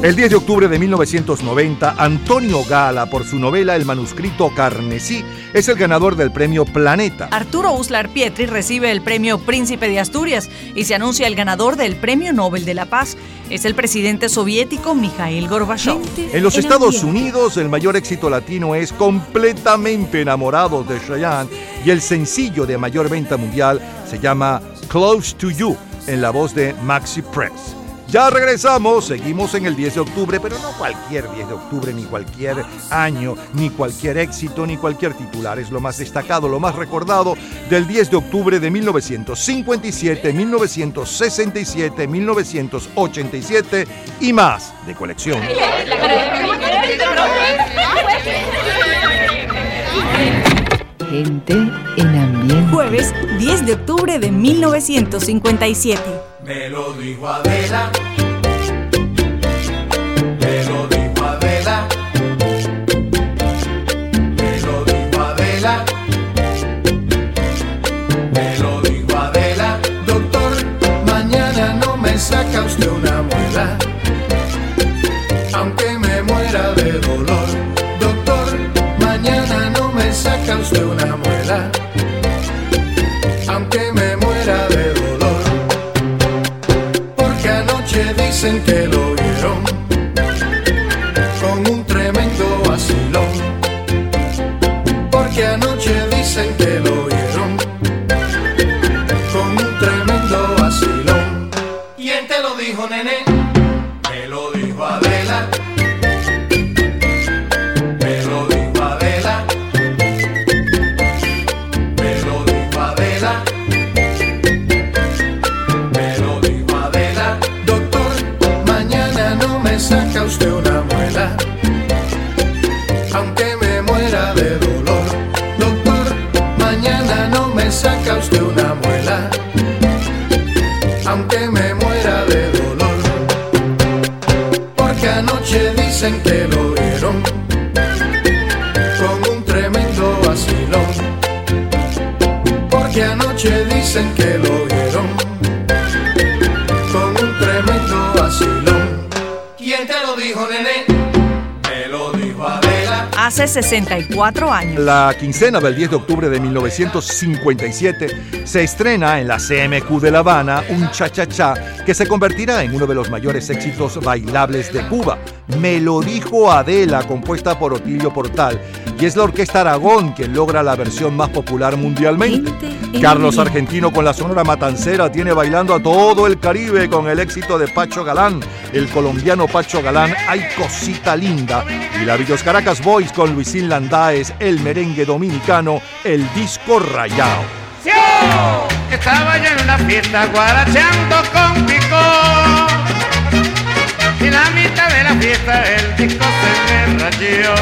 El 10 de octubre de 1990, Antonio Gala, por su novela El manuscrito Carnesí, es el ganador del premio Planeta. Arturo Uslar Pietri recibe el premio Príncipe de Asturias y se anuncia el ganador del Premio Nobel de la Paz. Es el presidente soviético Mikhail Gorbachev. En los Estados Unidos, el mayor éxito latino es Completamente Enamorados de Cheyenne y el sencillo de mayor venta mundial se llama Close to You, en la voz de Maxi Press. Ya regresamos, seguimos en el 10 de octubre, pero no cualquier 10 de octubre, ni cualquier año, ni cualquier éxito, ni cualquier titular. Es lo más destacado, lo más recordado del 10 de octubre de 1957, 1967, 1987 y más de colección. Gente en ambiente. Jueves 10 de octubre de 1957. Me lo dijo Adela. Me lo dijo Adela. Me lo dijo Adela. Me lo dijo Adela. Doctor, mañana no me saca usted una muela. Aunque me muera de dolor. Doctor, mañana no me saca usted una muela. Aunque me 64 años. La quincena del 10 de octubre de 1957 se estrena en la CMQ de La Habana un cha-cha-cha que se convertirá en uno de los mayores éxitos bailables de Cuba. Me lo dijo Adela, compuesta por Otilio Portal, y es la Orquesta Aragón quien logra la versión más popular mundialmente. Carlos Argentino con la Sonora Matancera tiene bailando a todo el Caribe con el éxito de Pacho Galán, el colombiano Pacho Galán, Hay Cosita Linda, y la Villos Caracas Boys con Luisín Landáez, el merengue dominicano, el disco rayado. Estaba yo en una fiesta guarachando con pico Y la mitad de la fiesta el disco se me rayó.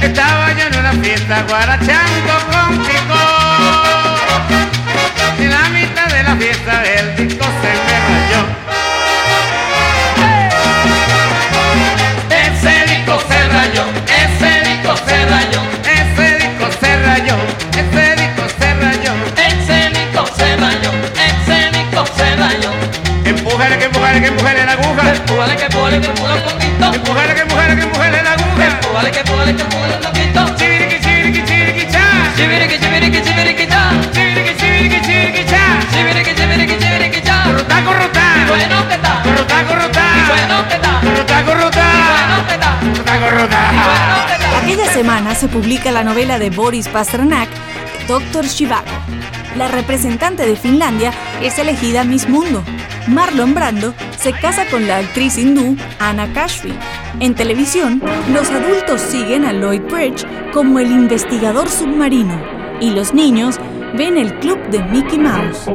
Estaba yo en una fiesta guarachando con pico Y la mitad de la fiesta el disco empújale la aguja. Empújale que empújale que empújale un poquito. Empújale que empújale que empújale la aguja. Empújale que empújale que empújale un poquito. Chiviriqui chiviriqui chiviriqui cha. Chiviriqui chiviriqui chiviriqui cha. Chiviriqui chiviriqui chiviriqui cha. Chiviriqui chiviriqui chiviriqui cha. Corrutá corrutá. Y bueno que está. Corrutá corrutá. Y bueno que está. Corrutá corrutá. Y bueno que está. Corrutá corrutá. Y bueno que está. Aquella semana se publica la novela de Boris Pasternak, Doctor Shivago. La representante de Finlandia es elegida Miss Mundo. Marlon Brando se casa con la actriz hindú Anna Kashfi. En televisión, los adultos siguen a Lloyd Bridge como el investigador submarino y los niños ven el club de Mickey Mouse.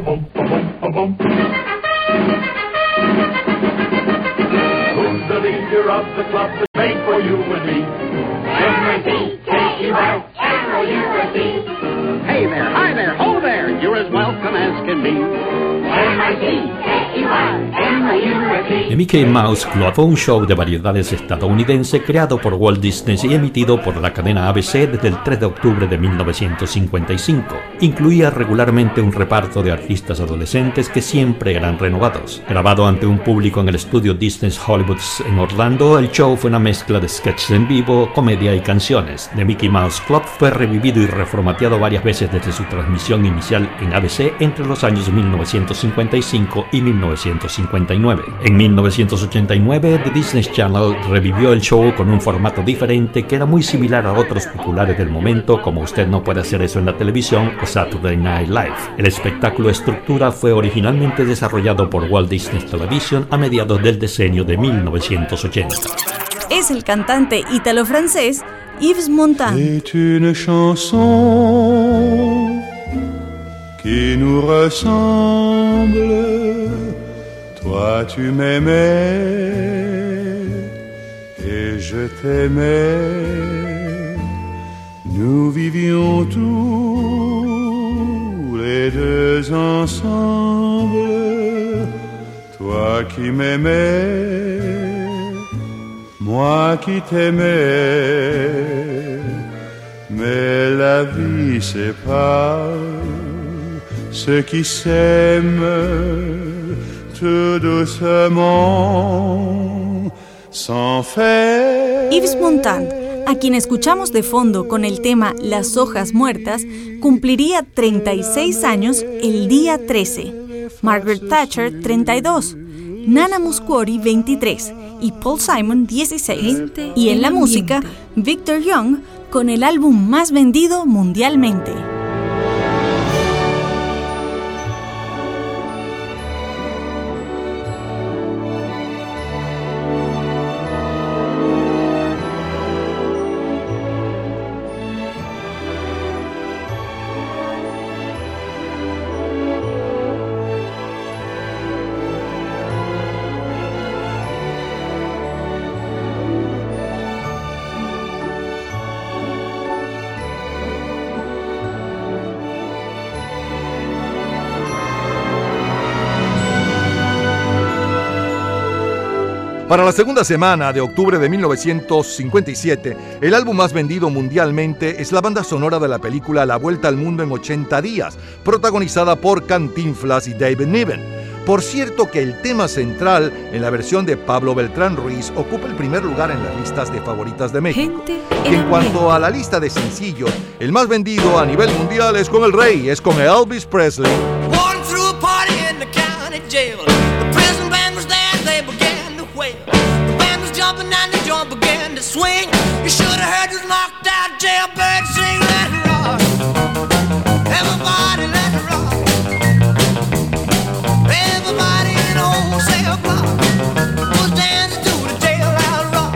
The Mickey Mouse Club fue un show de variedades estadounidense creado por Walt Disney y emitido por la cadena ABC desde el 3 de octubre de 1955. Incluía regularmente un reparto de artistas adolescentes que siempre eran renovados. Grabado ante un público en el estudio Disney's Hollywood en Orlando, el show fue una mezcla de sketches en vivo, comedia y canciones. The Mickey Mouse Club fue revivido y reformateado varias veces desde su transmisión inicial en ABC entre los años 1955 y 1959. En 1989, The Disney Channel revivió el show con un formato diferente que era muy similar a otros populares del momento, como Usted no puede hacer eso en la televisión o Saturday Night Live. El espectáculo Estructura fue originalmente desarrollado por Walt Disney Television a mediados del decenio de 1980. Es el cantante ítalo-francés Yves Montand. Qui nous ressemble. Toi tu m'aimais et je t'aimais. Nous vivions tous les deux ensemble. Toi qui m'aimais moi qui t'aimais, mais la vie sépare ceux qui s'aiment Yves Montand, a quien escuchamos de fondo con el tema Las hojas muertas, cumpliría 36 años el día 13. Margaret Thatcher, 32. Nana Muscuri, 23. Y Paul Simon, 16. Y en la música, Victor Young, con el álbum más vendido mundialmente. Para la segunda semana de octubre de 1957, el álbum más vendido mundialmente es la banda sonora de la película La Vuelta al Mundo en 80 días, protagonizada por Cantinflas y David Niven. Por cierto que el tema central en la versión de Pablo Beltrán Ruiz ocupa el primer lugar en las listas de favoritas de México. Y en cuanto a la lista de sencillos, el más vendido a nivel mundial es con el rey, es con Elvis Presley. Began. The band was jumping and the joint began to swing. You should have heard this knocked out jailbird sing. Let it rock. Everybody let it rock. Everybody in old cell block was dancing to the jailhouse rock.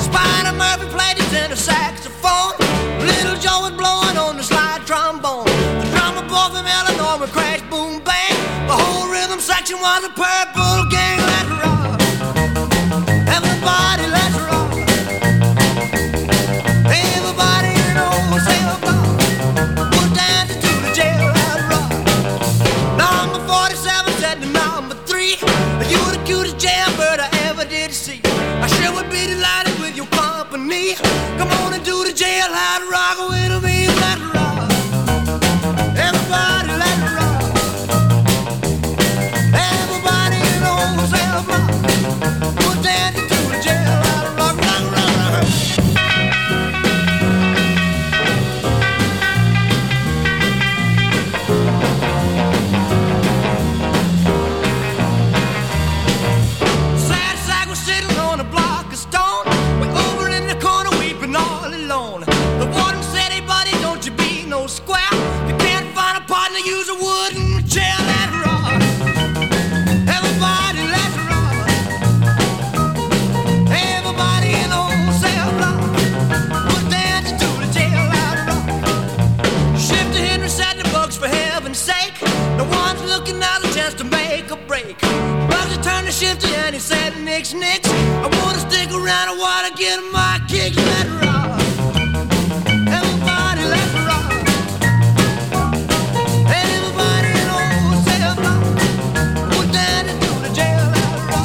Spider Murphy played his tenor saxophone. Little Joe was blowing on the slide trombone. The drummer boy from Illinois would crash, boom, bang. The whole rhythm section was a purple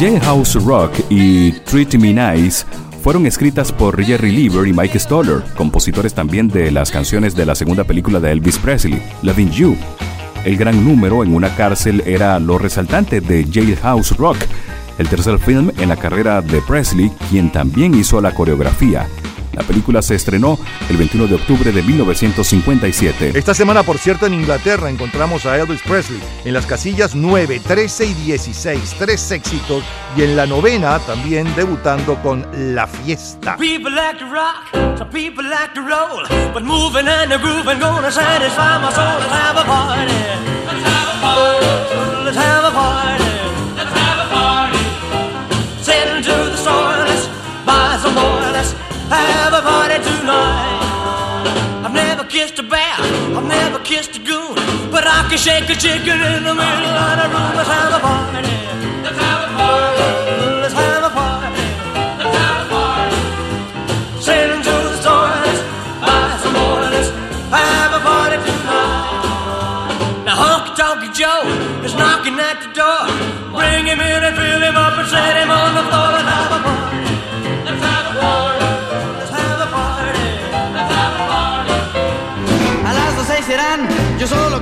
jailhouse Jailhouse Rock y Treat Me Nice fueron escritas por Jerry Lieber y Mike Stoller, compositores también de las canciones de la segunda película de Elvis Presley, Loving You. El gran número en una cárcel era lo resaltante de Jailhouse Rock, el tercer film en la carrera de Presley, quien también hizo la coreografía. La película se estrenó el 21 de octubre de 1957. Esta semana, por cierto, en Inglaterra encontramos a Elvis Presley en las casillas 9, 13 y 16, tres éxitos, y en la novena también debutando con La Fiesta. People like to rock, some people like to roll, but moving and the grooving gonna satisfy my soul. Let's have a party. Let's have a party. Let's have a party. Let's have a party. Send to the store, let's buy some more. Let's have a party tonight. I've never kissed a bear, I've never kissed a goon, but I can shake a chicken in the middle of the room. Let's have a party. Let's have a party.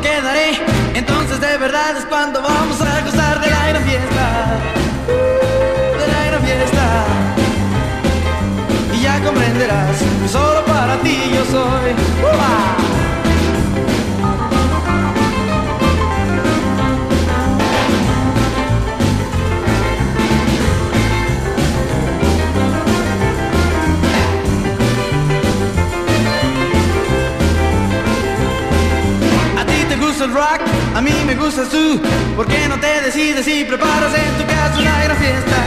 Quedaré. Entonces de verdad es cuando vamos a gozar de la gran fiesta. De la gran fiesta. Y ya comprenderás solo para ti yo soy. Gusta el rock, a mí me gustas tú. ¿Por qué no te decides y preparas en tu casa una gran fiesta?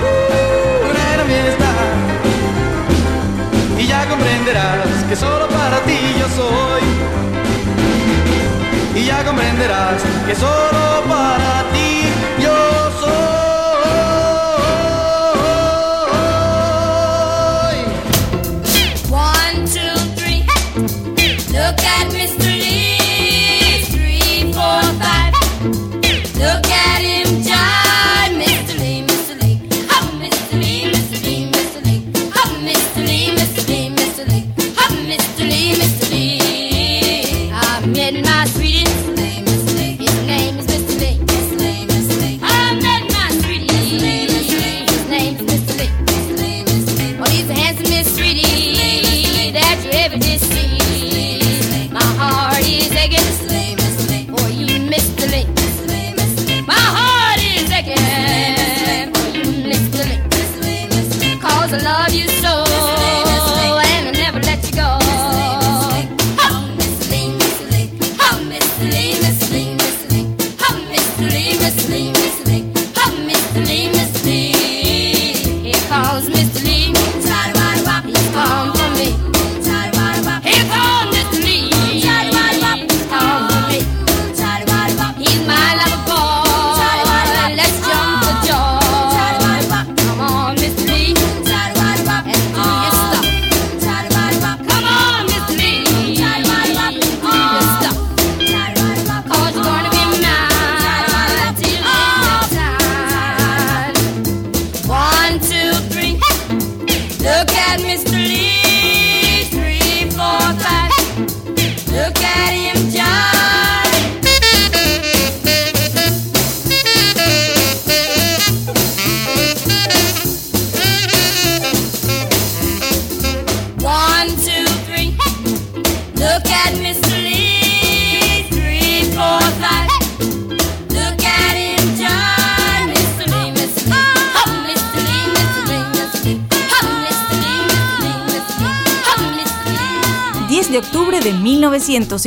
Uh, Una gran fiesta. Y ya comprenderás que solo para ti yo soy. Y ya comprenderás que solo para ti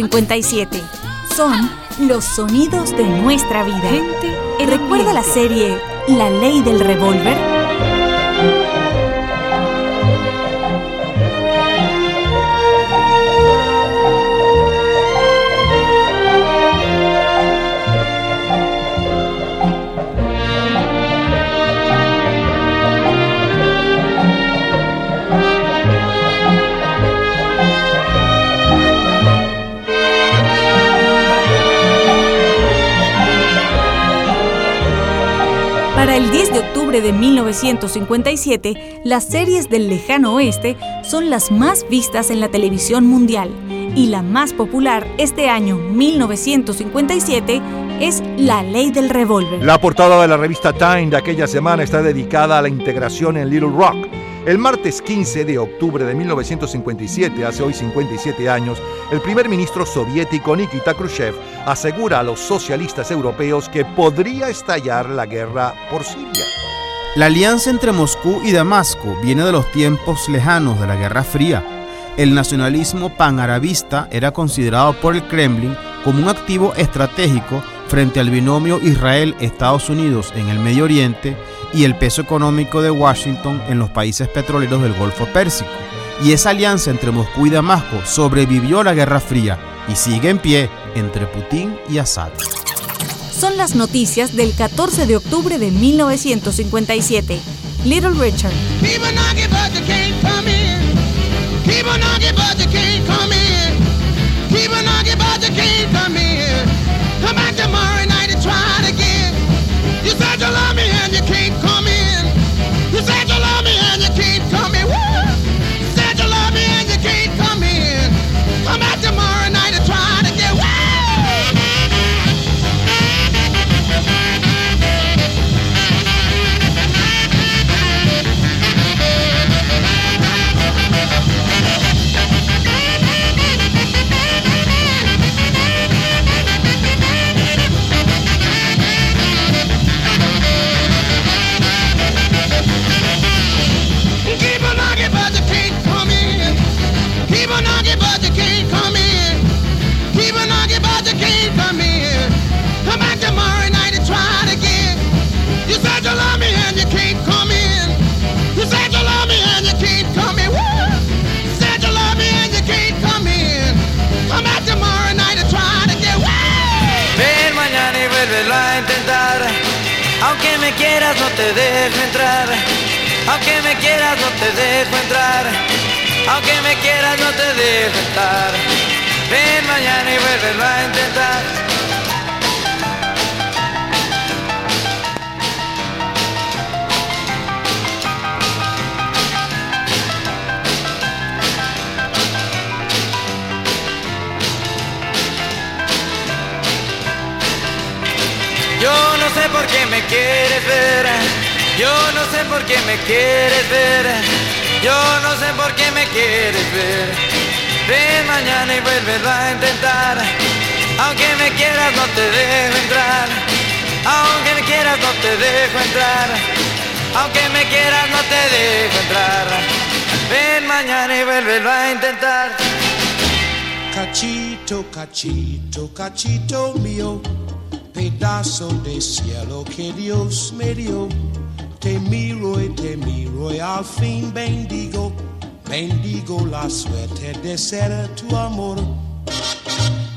1957. Son los sonidos de nuestra vida. ¿Recuerda la serie La Ley del Revólver? Octubre de 1957, las series del lejano oeste son las más vistas en la televisión mundial y la más popular este año 1957 es La Ley del Revólver. La portada de la revista Time de aquella semana está dedicada a la integración en Little Rock. El martes 15 de octubre de 1957, hace hoy 57 años, el primer ministro soviético Nikita Khrushchev asegura a los socialistas europeos que podría estallar la guerra por Siria. La alianza entre Moscú y Damasco viene de los tiempos lejanos de la Guerra Fría. El nacionalismo panarabista era considerado por el Kremlin como un activo estratégico frente al binomio Israel-Estados Unidos en el Medio Oriente y el peso económico de Washington en los países petroleros del Golfo Pérsico. Y esa alianza entre Moscú y Damasco sobrevivió a la Guerra Fría y sigue en pie entre Putin y Assad. Son las noticias del 14 de octubre de 1957. Little Richard. Me quieras no te dejo entrar. Aunque me quieras no te dejo entrar. Aunque me quieras no te dejo entrar. Ven mañana y vuélvelo a intentar. Sé por qué me quieres ver. Yo no sé por qué me quieres ver. Yo no sé por qué me quieres ver. Ven mañana y vuélvelo a intentar. Aunque me quieras no te dejo entrar. Aunque me quieras no te dejo entrar. Aunque me quieras no te dejo entrar. Ven mañana y vuélvelo a intentar. Cachito, cachito, cachito mío, pedazo de cielo que Dios me dio. Te miro y te miro y al fin bendigo, bendigo la suerte de ser tu amor.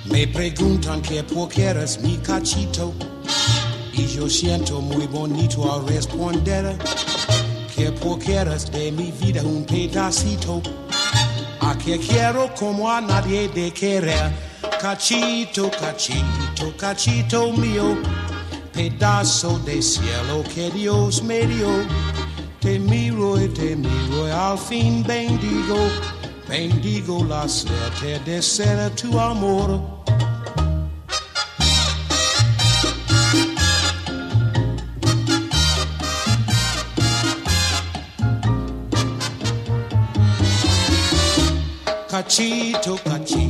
Me preguntan que por qué eres mi cachito y yo siento muy bonito al responder que por qué eres de mi vida un pedacito a que quiero como a nadie de querer. Cachito, cachito, cachito mío, pedazo de cielo que Dios me dio. Te miro y te miro y al fin bendigo, bendigo la suerte de ser tu amor. Cachito, cachito,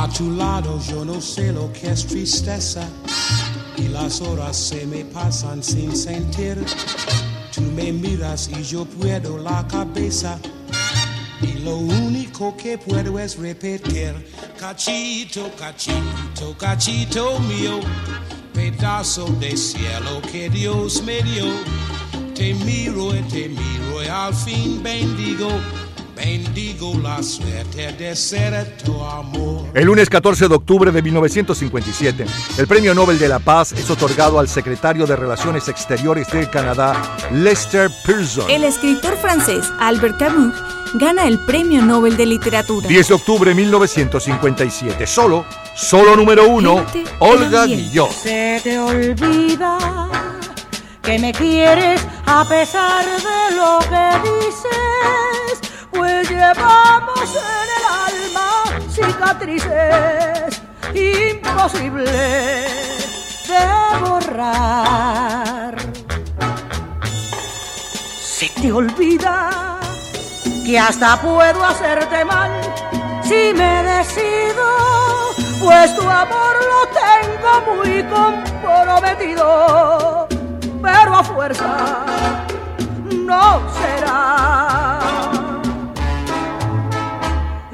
A tu lado yo no sé lo que es tristeza y las horas se me pasan sin sentir. Tú me miras y yo puedo la cabeza. Y lo único que puedo es repetir, cachito, cachito, cachito mío, pedazo de cielo que Dios me dio. Te miro y te miro y al fin bendigo, de. El lunes 14 de octubre de 1957, el Premio Nobel de la Paz es otorgado al secretario de Relaciones Exteriores del Canadá, Lester Pearson. El escritor francés Albert Camus gana el Premio Nobel de Literatura. 10 de octubre de 1957, solo, solo número uno, Gente Olga. Guillot. Se te olvida que me quieres a pesar de lo que dices, pues llevamos en el alma cicatrices imposibles de borrar. Se te olvida que hasta puedo hacerte mal si me decido, pues tu amor lo tengo muy comprometido, pero a fuerza no será.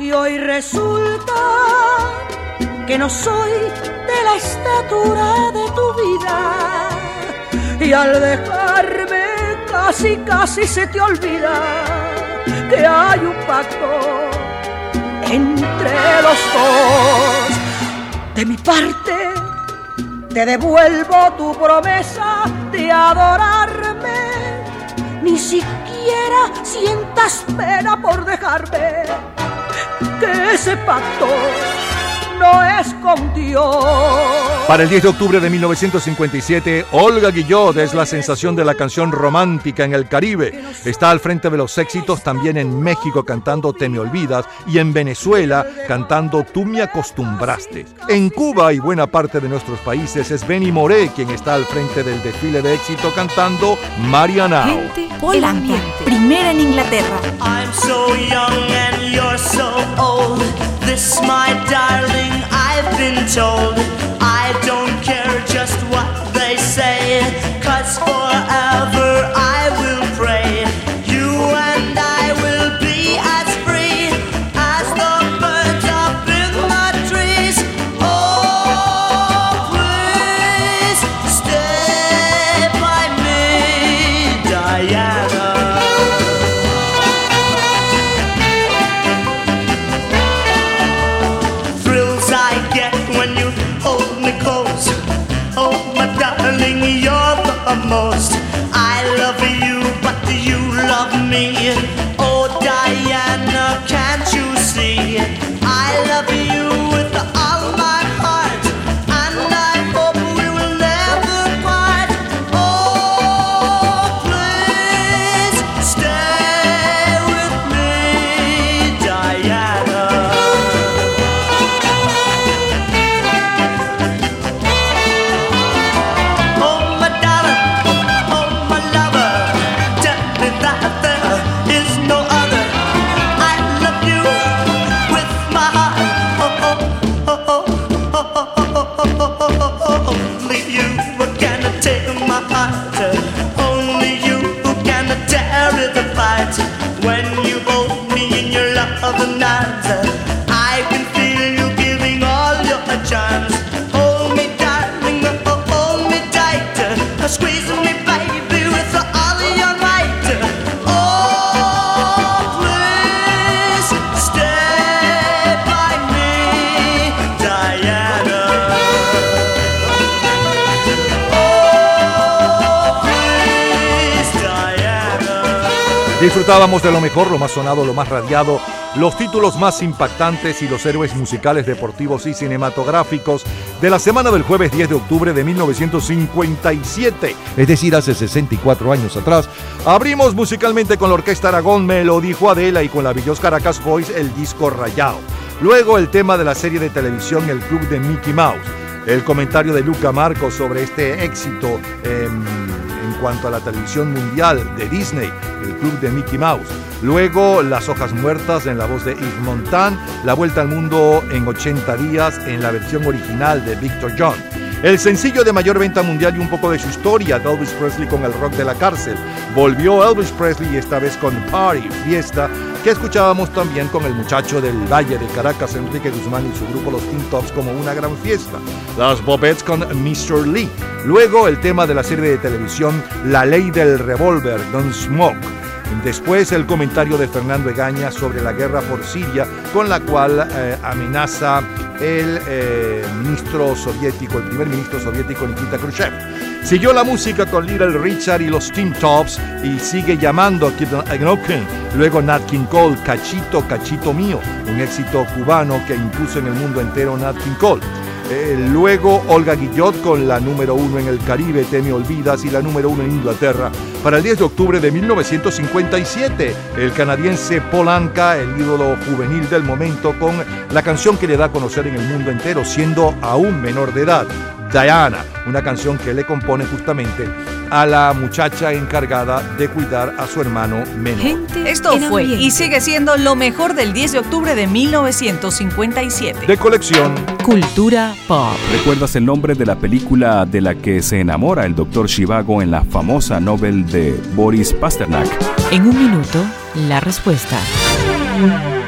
Y hoy resulta que no soy de la estatura de tu vida, y al dejarme casi, casi se te olvida que hay un pacto entre los dos. De mi parte, te devuelvo tu promesa de adorarme. Ni siquiera sientas pena por dejarme. Que ese pacto no es con Dios. Para el 10 de octubre de 1957, Olga Guillot es la sensación de la canción romántica en el Caribe. Está al frente de los éxitos también en México cantando Te me olvidas y en Venezuela cantando Tú me acostumbraste. En Cuba y buena parte de nuestros países es Benny Moré quien está al frente del desfile de éxito cantando Marianao. Gente el ambiente. Primera en Inglaterra. I'm so young and you're so old. This, my darling, I've been told. I don't care just what they say, cause forever me. Disfrutábamos de lo mejor, lo más sonado, lo más radiado, los títulos más impactantes y los héroes musicales, deportivos y cinematográficos de la semana del jueves 10 de octubre de 1957, es decir, hace 64 años atrás. Abrimos musicalmente con la Orquesta Aragón, me lo dijo Adela, y con la Villos Caracas Boys, el disco Rayado. Luego el tema de la serie de televisión El Club de Mickey Mouse. El comentario de Luca Marcos sobre este éxito em, cuanto a la televisión mundial de Disney, el club de Mickey Mouse. Luego Las hojas muertas en la voz de Yves Montand, La vuelta al mundo en 80 días en la versión original de Victor John. El sencillo de mayor venta mundial y un poco de su historia, Elvis Presley con el rock de la cárcel. Volvió Elvis Presley esta vez con Party, fiesta, que escuchábamos también con el muchacho del Valle de Caracas, Enrique Guzmán y su grupo Los Teen Tops como una gran fiesta. Las Bobettes con Mr. Lee. Luego el tema de la serie de televisión La Ley del Revólver, Don't Smoke. Después el comentario de Fernando Egaña sobre la guerra por Siria, con la cual eh, amenaza el eh, ministro soviético, el primer ministro soviético Nikita Khrushchev. Siguió la música con Little Richard y los Team Tops y sigue llamando a Kid. Luego Nat King Cole, Cachito, Cachito Mío, un éxito cubano que impuso en el mundo entero Nat King Cole. Eh, luego Olga Guillot con la número uno en el Caribe, Te me olvidas, y la número uno en Inglaterra. Para el 10 de octubre de 1957, el canadiense Polanca, el ídolo juvenil del momento, con la canción que le da a conocer en el mundo entero, siendo aún menor de edad, Diana, una canción que le compone justamente a la muchacha encargada de cuidar a su hermano menor. Esto fue ambiente. y sigue siendo lo mejor del 10 de octubre de 1957. De colección. Cultura pop. ¿Recuerdas el nombre de la película de la que se enamora el Dr. Shivago en la famosa novel de Boris Pasternak? En un minuto, la respuesta.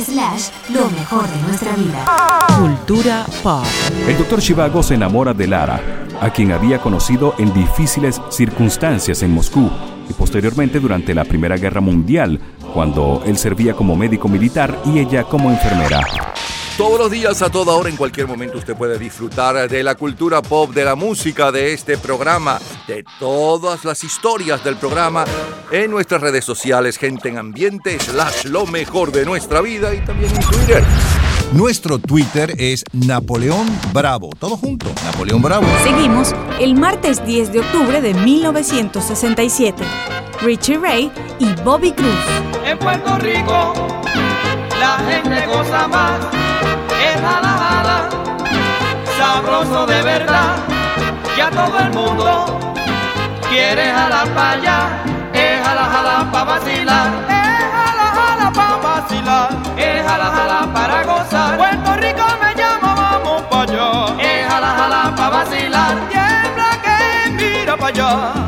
Slash, lo mejor de nuestra vida. Cultura pop. El Dr. Shivago se enamora de Lara, a quien había conocido en difíciles circunstancias en Moscú y posteriormente durante la Primera Guerra Mundial, cuando él servía como médico militar y ella como enfermera. Todos los días, a toda hora, en cualquier momento, usted puede disfrutar de la cultura pop, de la música, de este programa, de todas las historias del programa en nuestras redes sociales, gente en ambiente, slash lo mejor de nuestra vida y también en Twitter. Nuestro Twitter es Napoleón Bravo. Todo junto, Napoleón Bravo. Seguimos el martes 10 de octubre de 1967. Richie Ray y Bobby Cruz. En Puerto Rico la gente goza más, es jala jala, sabroso de verdad, ya todo el mundo quiere jalar para allá, es jala jala para vacilar, es jala jala para vacilar, es jala jala para gozar, Puerto Rico me llama, vamos para allá, es jala jala para vacilar, tiembla que mira para allá,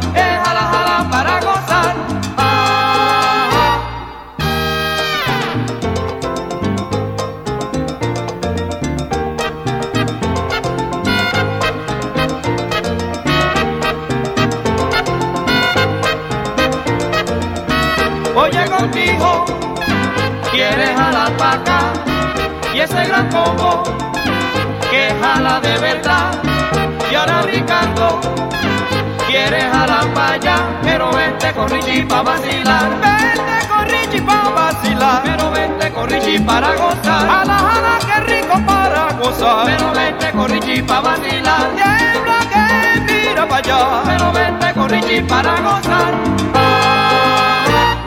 ese gran combo que jala de verdad. Y ahora Ricardo quiere jalar para allá, pero vente con Richie para vacilar. Vente con Richie para vacilar, pero vente con Richie para gozar. Jala, jala, qué rico para gozar, pero vente con Richie para vacilar. Tiembla que mira para allá, pero vente con Richie para gozar.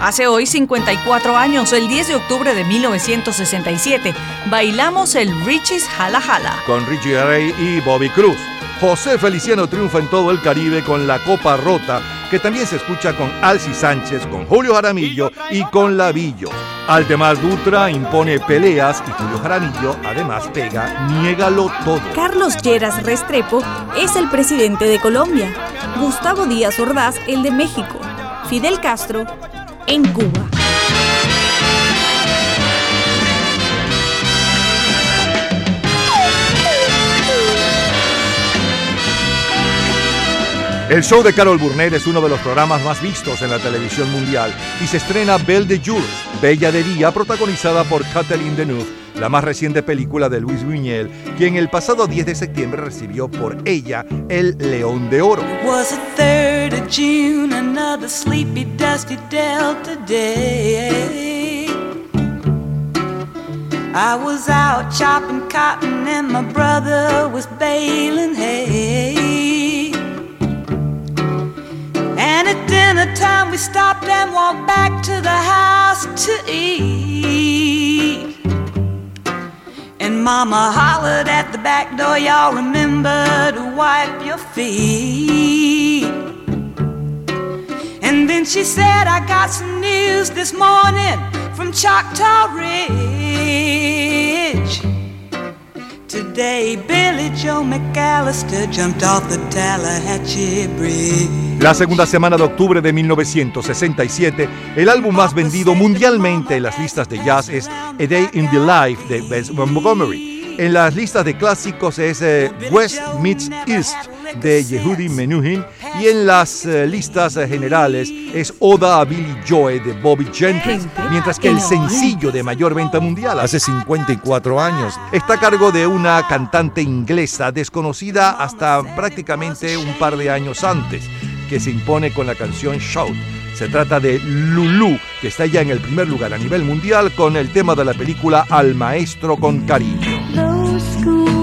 Hace hoy 54 años, el 10 de octubre de 1967, bailamos el Richie's Jala Jala. Con Richie Ray y Bobby Cruz. José Feliciano triunfa en todo el Caribe con La Copa Rota, que también se escucha con Alci Sánchez, con Julio Jaramillo y con Lavillo. Aldemar Dutra impone peleas y Julio Jaramillo además pega Niégalo Todo. Carlos Lleras Restrepo es el presidente de Colombia. Gustavo Díaz Ordaz el de México. Fidel Castro en Cuba. El show de Carol Burnett es uno de los programas más vistos en la televisión mundial y se estrena Belle de Jour, Bella de Día, protagonizada por Kathleen Deneuve, la más reciente película de Luis Buñuel, quien el pasado 10 de septiembre recibió por ella el León de Oro. I was out chopping cotton and my brother was baling hay. And at dinner time we stopped and walked back to the house to eat. And Mama hollered at the back door, y'all remember to wipe your feet. And then she said, I got some news this morning from Choctaw Ridge. La segunda semana de octubre de 1967, el álbum más vendido mundialmente en las listas de jazz es A Day in the Life de Bess Montgomery. En las listas de clásicos es eh, West Meets East de Yehudi Menuhin y en las eh, listas eh, generales es Oda a Billy Joe de Bobby Gentry, mientras que el sencillo de mayor venta mundial hace 54 años está a cargo de una cantante inglesa desconocida hasta prácticamente un par de años antes, que se impone con la canción Shout. Se trata de Lulu, que está ya en el primer lugar a nivel mundial con el tema de la película Al Maestro con Cariño. through.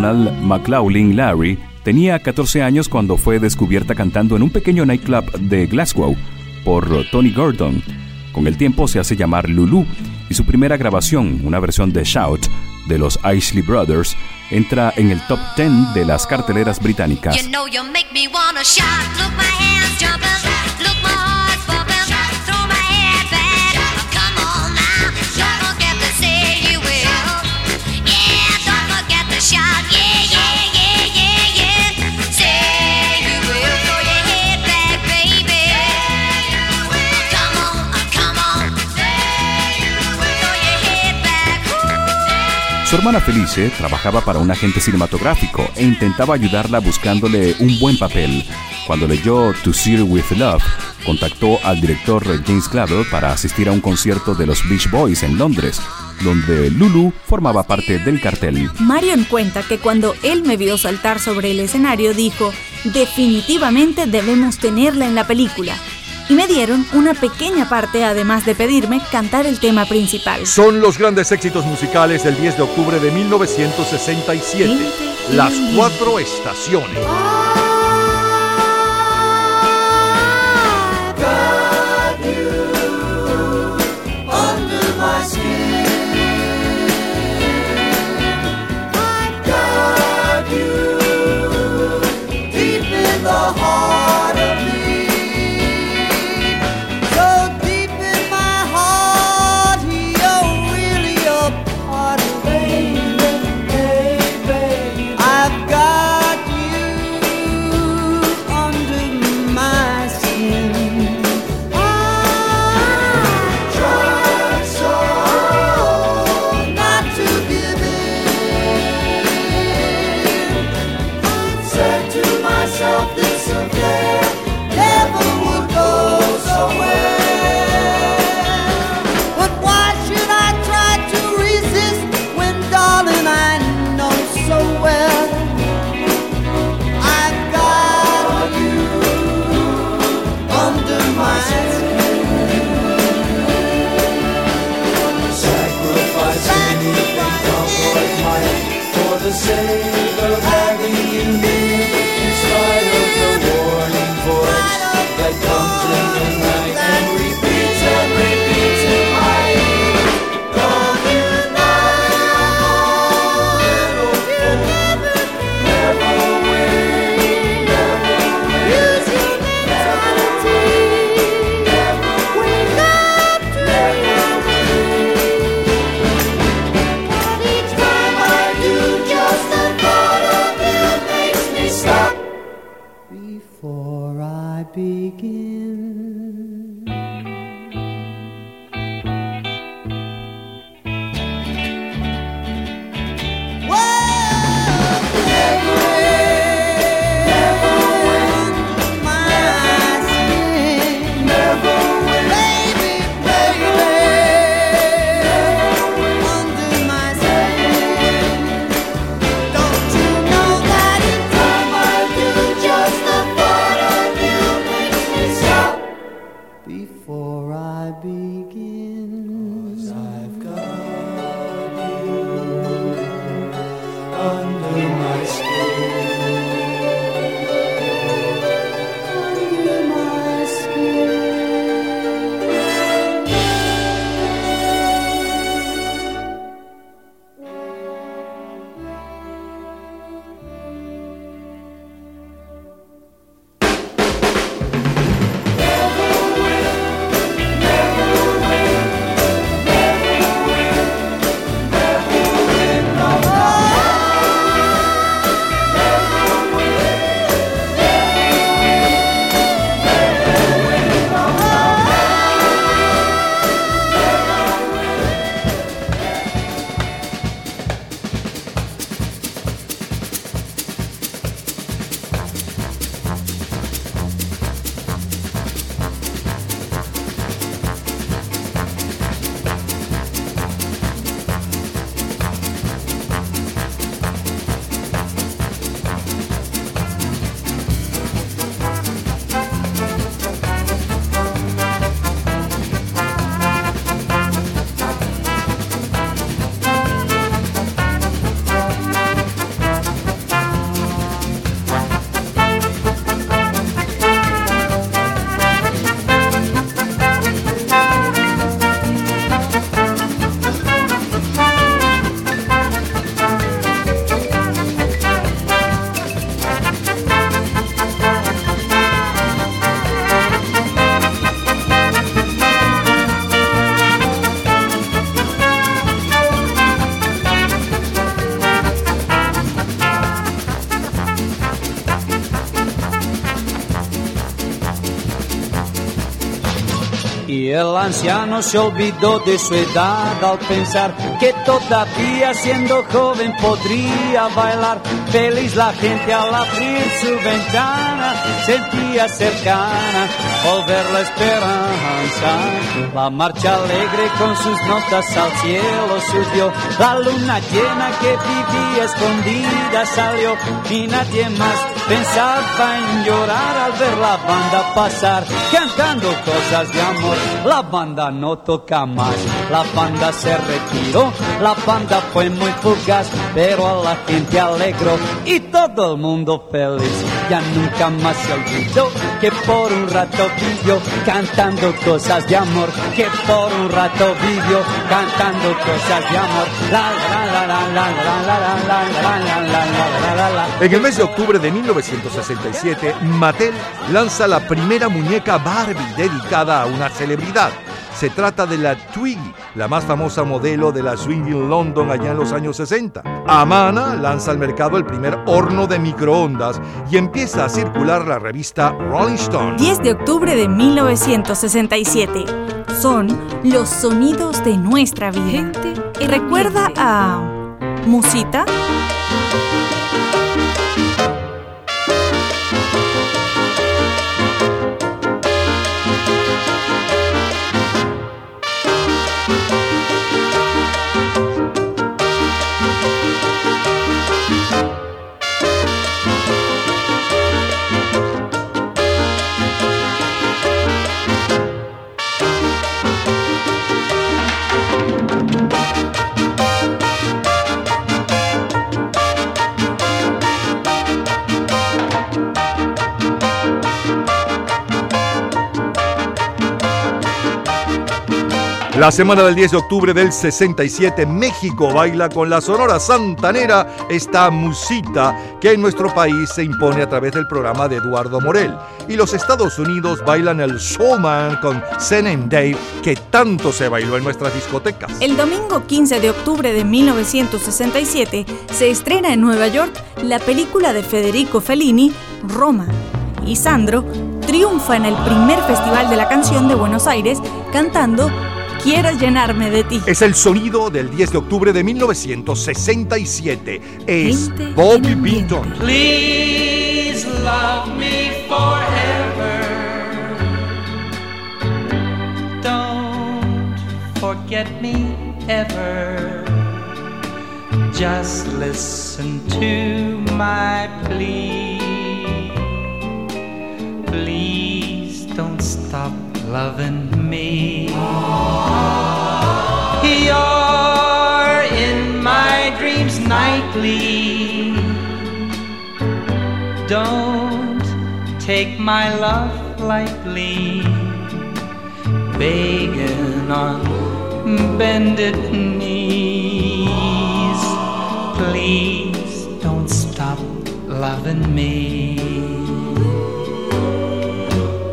Mary McDonald, McLaughlin Larry, tenía 14 años cuando fue descubierta cantando en un pequeño nightclub de Glasgow por Tony Gordon. Con el tiempo se hace llamar Lulu y su primera grabación, una versión de Shout de los Isley Brothers, entra en el top 10 de las carteleras británicas. Su hermana Felice trabajaba para un agente cinematográfico e intentaba ayudarla buscándole un buen papel. Cuando leyó To See With Love, contactó al director James Clavel para asistir a un concierto de los Beach Boys en Londres, donde Lulu formaba parte del cartel. Marion cuenta que cuando él me vio saltar sobre el escenario dijo, definitivamente debemos tenerla en la película. Y me dieron una pequeña parte además de pedirme cantar el tema principal. Son los grandes éxitos musicales del 10 de octubre de 1967. Las cuatro estaciones. El anciano se olvidó de su edad al pensar que todavía siendo joven podría bailar. Feliz la gente al abrir su ventana sentía cercana al ver la esperanza. La marcha alegre con sus notas al cielo subió. La luna llena que vivía escondida salió y nadie más pensaba en llorar al ver la banda pasar cantando cosas de amor. La banda no toca más, la banda se retiró, la banda fue muy fugaz, pero a la gente alegró y todo el mundo feliz ella nunca más se olvidó que por un rato vivió cantando cosas de amor, que por un rato vivió cantando cosas de amor. En el mes de octubre de 1967, Mattel lanza la primera muñeca Barbie dedicada a una celebridad. Se trata de la Twiggy, la más famosa modelo de la Swinging London allá en los años 60. Amana lanza al mercado el primer horno de microondas y empieza a circular la revista Rolling Stone. 10 de octubre de 1967. Son los sonidos de nuestra vida. ¿Recuerda a Musita? La semana del 10 de octubre del 67, México baila con la Sonora Santanera esta musita que en nuestro país se impone a través del programa de Eduardo Morel. Y los Estados Unidos bailan el Soulman con Zen and Dave, que tanto se bailó en nuestras discotecas. El domingo 15 de octubre de 1967 se estrena en Nueva York la película de Federico Fellini, Roma. Y Sandro triunfa en el primer Festival de la Canción de Buenos Aires cantando Quiero llenarme de ti. Es el sonido del 10 de octubre de 1967. Es Bobby Beaton. Please love me forever. Don't forget me ever. Just listen to my plea. Please don't stop loving me. You're in my dreams nightly. Don't take my love lightly. Begging on bended knees. Please don't stop loving me.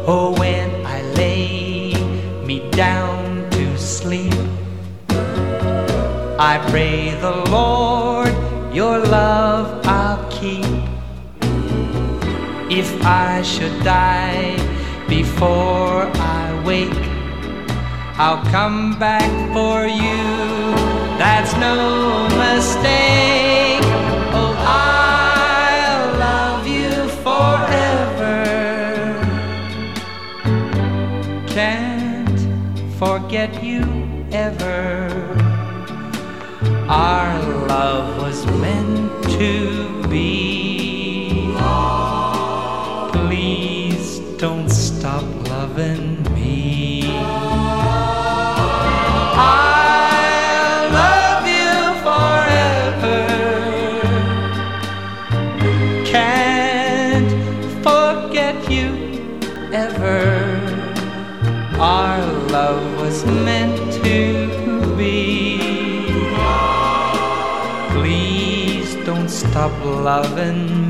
Oh, down to sleep, I pray the Lord your love I'll keep. If I should die before I wake, I'll come back for you. That's no mistake. Forget you ever. Our love was meant to loving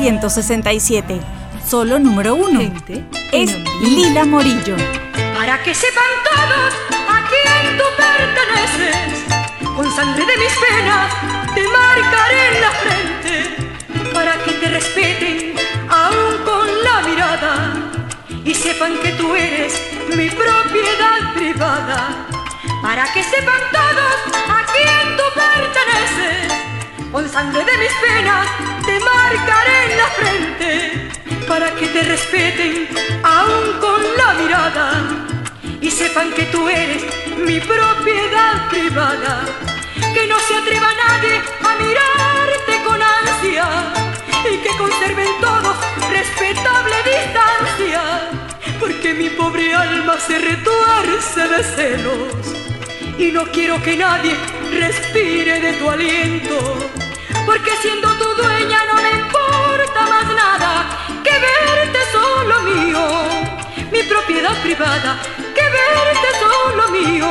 1967. solo número uno. Es Lila Morillo. Para que sepan todos a quién tú perteneces, con sangre de mis penas te marcaré en la frente, para que te respeten aún con la mirada y sepan que tú eres mi propiedad privada. Para que sepan todos a quién tú perteneces, con sangre de mis penas te marcaré en la frente, para que te respeten aún con la mirada y sepan que tú eres mi propiedad privada. Que no se atreva nadie a mirarte con ansia y que conserven todos respetable distancia, porque mi pobre alma se retuerce de celos y no quiero que nadie respire de tu aliento, porque siendo tu dueña no me importa más nada que verte solo mío, mi propiedad privada, que verte solo mío,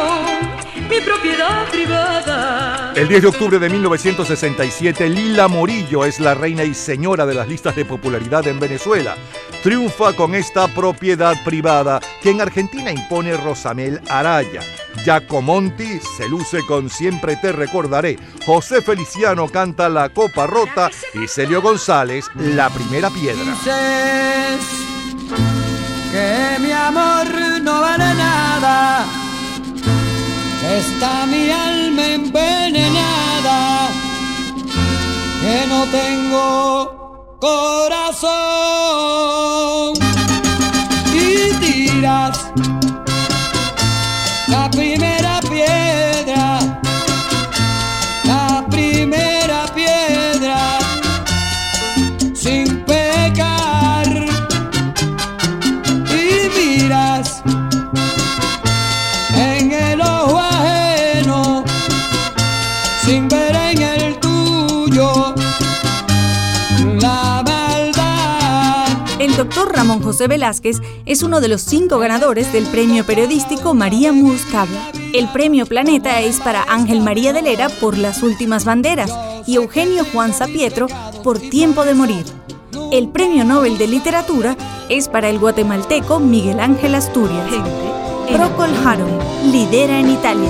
mi propiedad privada. El 10 de octubre de 1967, Lila Morillo es la reina y señora de las listas de popularidad en Venezuela. Triunfa con esta propiedad privada que en Argentina impone Rosamel Araya. Giacomonti se luce con Siempre te recordaré. José Feliciano canta La Copa Rota y Celio González La Primera Piedra. Dices que mi amor no vale nada, está mi alma envenenada, que no tengo corazón y tiras doctor Ramón José Velázquez es uno de los cinco ganadores del premio periodístico María Murs Cabra. El premio Planeta es para Ángel María de Lera por Las Últimas Banderas y Eugenio Juan Zapietro por Tiempo de Morir. El premio Nobel de Literatura es para el guatemalteco Miguel Ángel Asturias. Procol Harum lidera en Italia.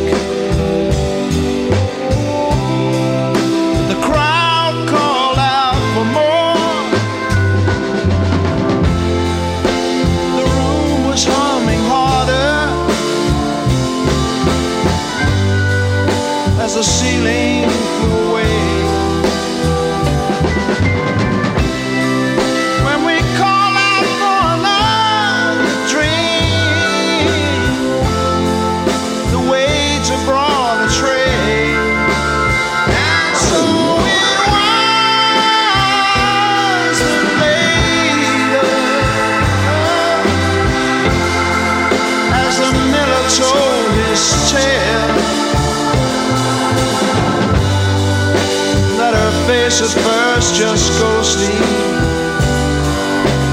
Just ghostly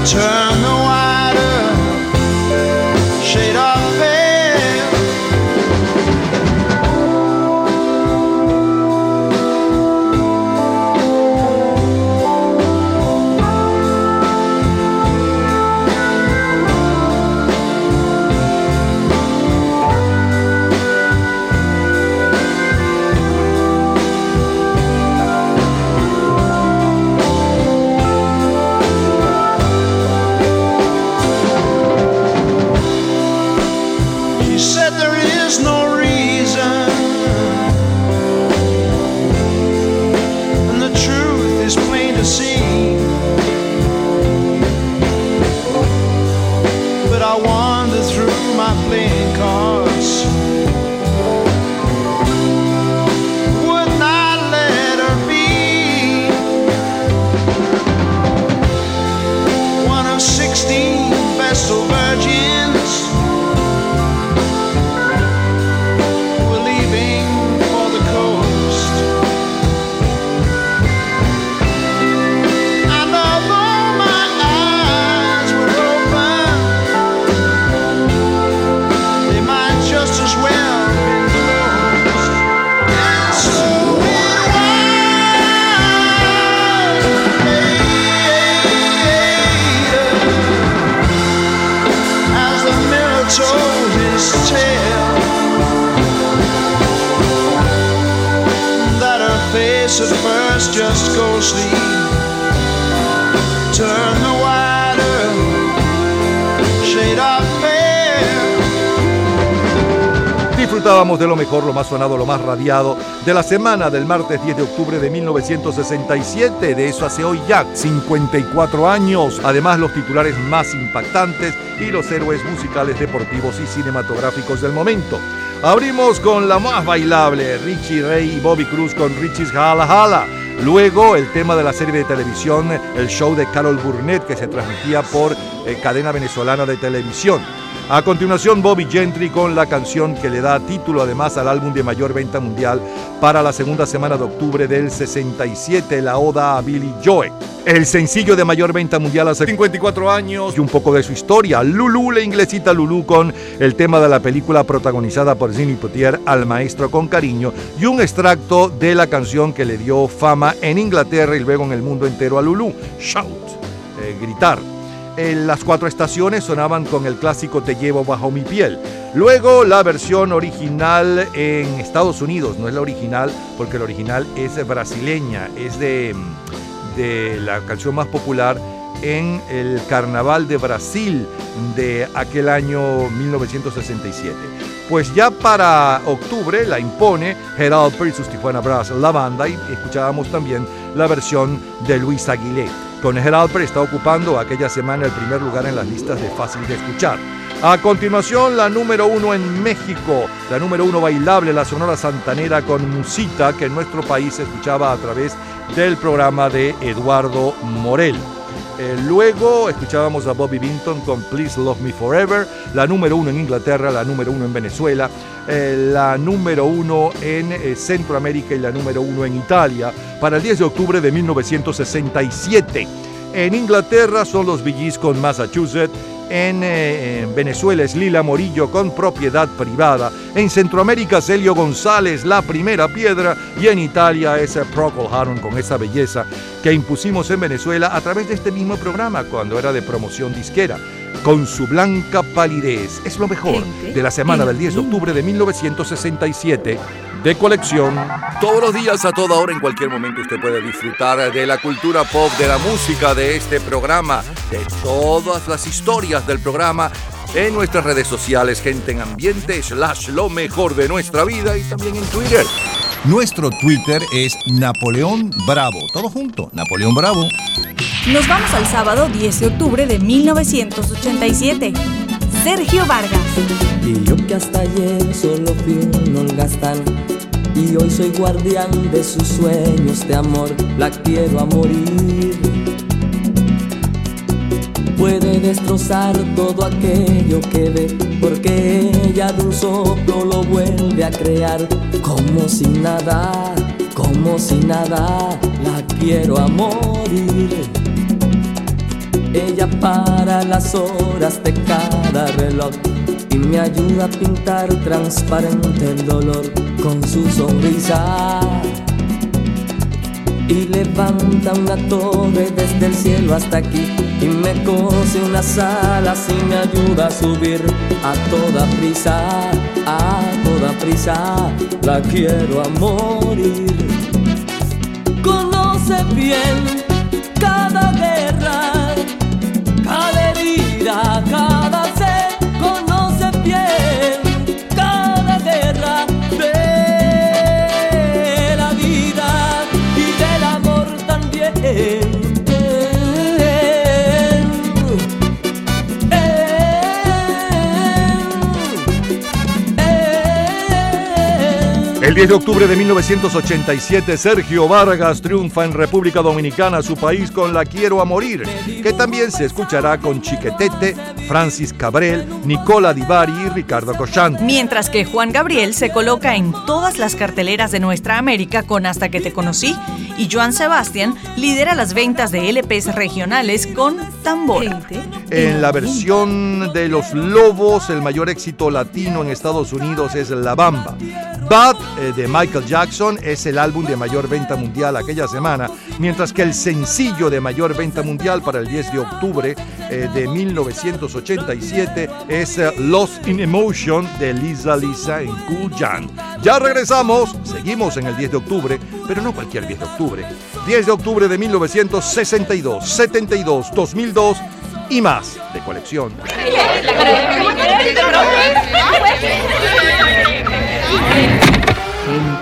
turned the Disfrutábamos de lo mejor, lo más sonado, lo más radiado de la semana del martes 10 de octubre de 1967. De eso hace hoy ya 54 años. Además, los titulares más impactantes y los héroes musicales, deportivos y cinematográficos del momento. Abrimos con la más bailable, Richie Ray y Bobby Cruz con Richie's Hala Hala. Luego el tema de la serie de televisión, el show de Carol Burnett que se transmitía por eh, cadena venezolana de televisión. A continuación, Bobby Gentry con la canción que le da título además al álbum de mayor venta mundial para la segunda semana de octubre del 67, la Oda a Billy Joe. El sencillo de mayor venta mundial hace 54 años y un poco de su historia. Lulu, la inglesita Lulu con el tema de la película protagonizada por Zinni Potier, Al Maestro con Cariño, y un extracto de la canción que le dio fama en Inglaterra y luego en el mundo entero a Lulu, Shout, eh, gritar. En las cuatro estaciones sonaban con el clásico Te llevo bajo mi piel. Luego la versión original en Estados Unidos, no es la original porque la original es brasileña, es de, de la canción más popular en el Carnaval de Brasil de aquel año 1967. Pues ya para octubre la impone Gerald y sus Tijuana Brass, la banda, y escuchábamos también la versión de Luis Aguilé. Con Gerald está ocupando aquella semana el primer lugar en las listas de fácil de escuchar. A continuación, la número uno en México, la número uno bailable, la Sonora Santanera con Musita, que en nuestro país se escuchaba a través del programa de Eduardo Morel. Eh, luego escuchábamos a Bobby Binton con Please Love Me Forever, la número uno en Inglaterra, la número uno en Venezuela, eh, la número uno en eh, Centroamérica y la número uno en Italia para el 10 de octubre de 1967. En Inglaterra son los Gees con Massachusetts, en, eh, en Venezuela es Lila Morillo con propiedad privada, en Centroamérica Celio González, La Primera Piedra, y en Italia es eh, Procol Harum con esa belleza que impusimos en Venezuela a través de este mismo programa cuando era de promoción disquera. Con su blanca palidez. Es lo mejor de la semana del 10 de octubre de 1967 de colección. Todos los días, a toda hora, en cualquier momento, usted puede disfrutar de la cultura pop, de la música, de este programa, de todas las historias del programa en nuestras redes sociales, gente en ambiente, slash lo mejor de nuestra vida y también en Twitter. Nuestro Twitter es Napoleón Bravo. Todo junto, Napoleón Bravo. Nos vamos al sábado 10 de octubre de 1987. Sergio Vargas. Y yo que hasta ayer solo fui un holgazán Y hoy soy guardián de sus sueños de amor La quiero a morir Puede destrozar todo aquello que ve Porque ella de un soplo lo vuelve a crear Como si nada, como si nada La quiero a morir ella para las horas de cada reloj y me ayuda a pintar transparente el dolor con su sonrisa. Y levanta una torre desde el cielo hasta aquí y me cose unas alas y me ayuda a subir a toda prisa, a toda prisa. La quiero a morir. Conoce bien herida, cada El 10 de octubre de 1987, Sergio Vargas triunfa en República Dominicana, su país, con La Quiero a Morir, que también se escuchará con Chiquetete, Francis Cabrel, Nicola Divari y Ricardo Cochán. Mientras que Juan Gabriel se coloca en todas las carteleras de nuestra América con Hasta que te conocí y Joan Sebastián lidera las ventas de LPs regionales con Tambora. En la versión de Los Lobos, el mayor éxito latino en Estados Unidos es La Bamba. Bad eh, de Michael Jackson es el álbum de mayor venta mundial aquella semana, mientras que el sencillo de mayor venta mundial para el 10 de octubre eh, de 1987 es eh, Lost in Emotion de Lisa Lisa en Cool Jan. Ya regresamos, seguimos en el 10 de octubre, pero no cualquier 10 de octubre. 10 de octubre de 1962, 72, 2002 y más de colección.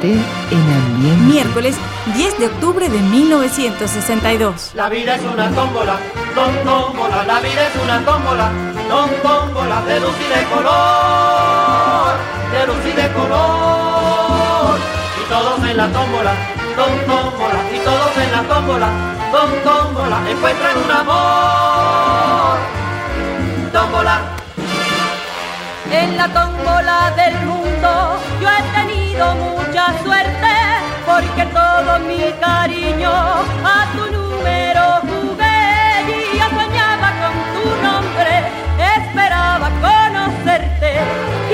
En ambiente. Miércoles 10 de octubre de 1962. La vida es una tómbola, tom tómbola, la vida es una tómbola, tom tómbola, de luz y de color, de luz y de color. Y todos en la tómbola, tom tómbola, y todos en la tómbola, tom tómbola, encuentran un amor. Tómbola. En la tómbola del mundo yo he tenido suerte porque todo mi cariño a tu número jugué y soñaba con tu nombre, esperaba conocerte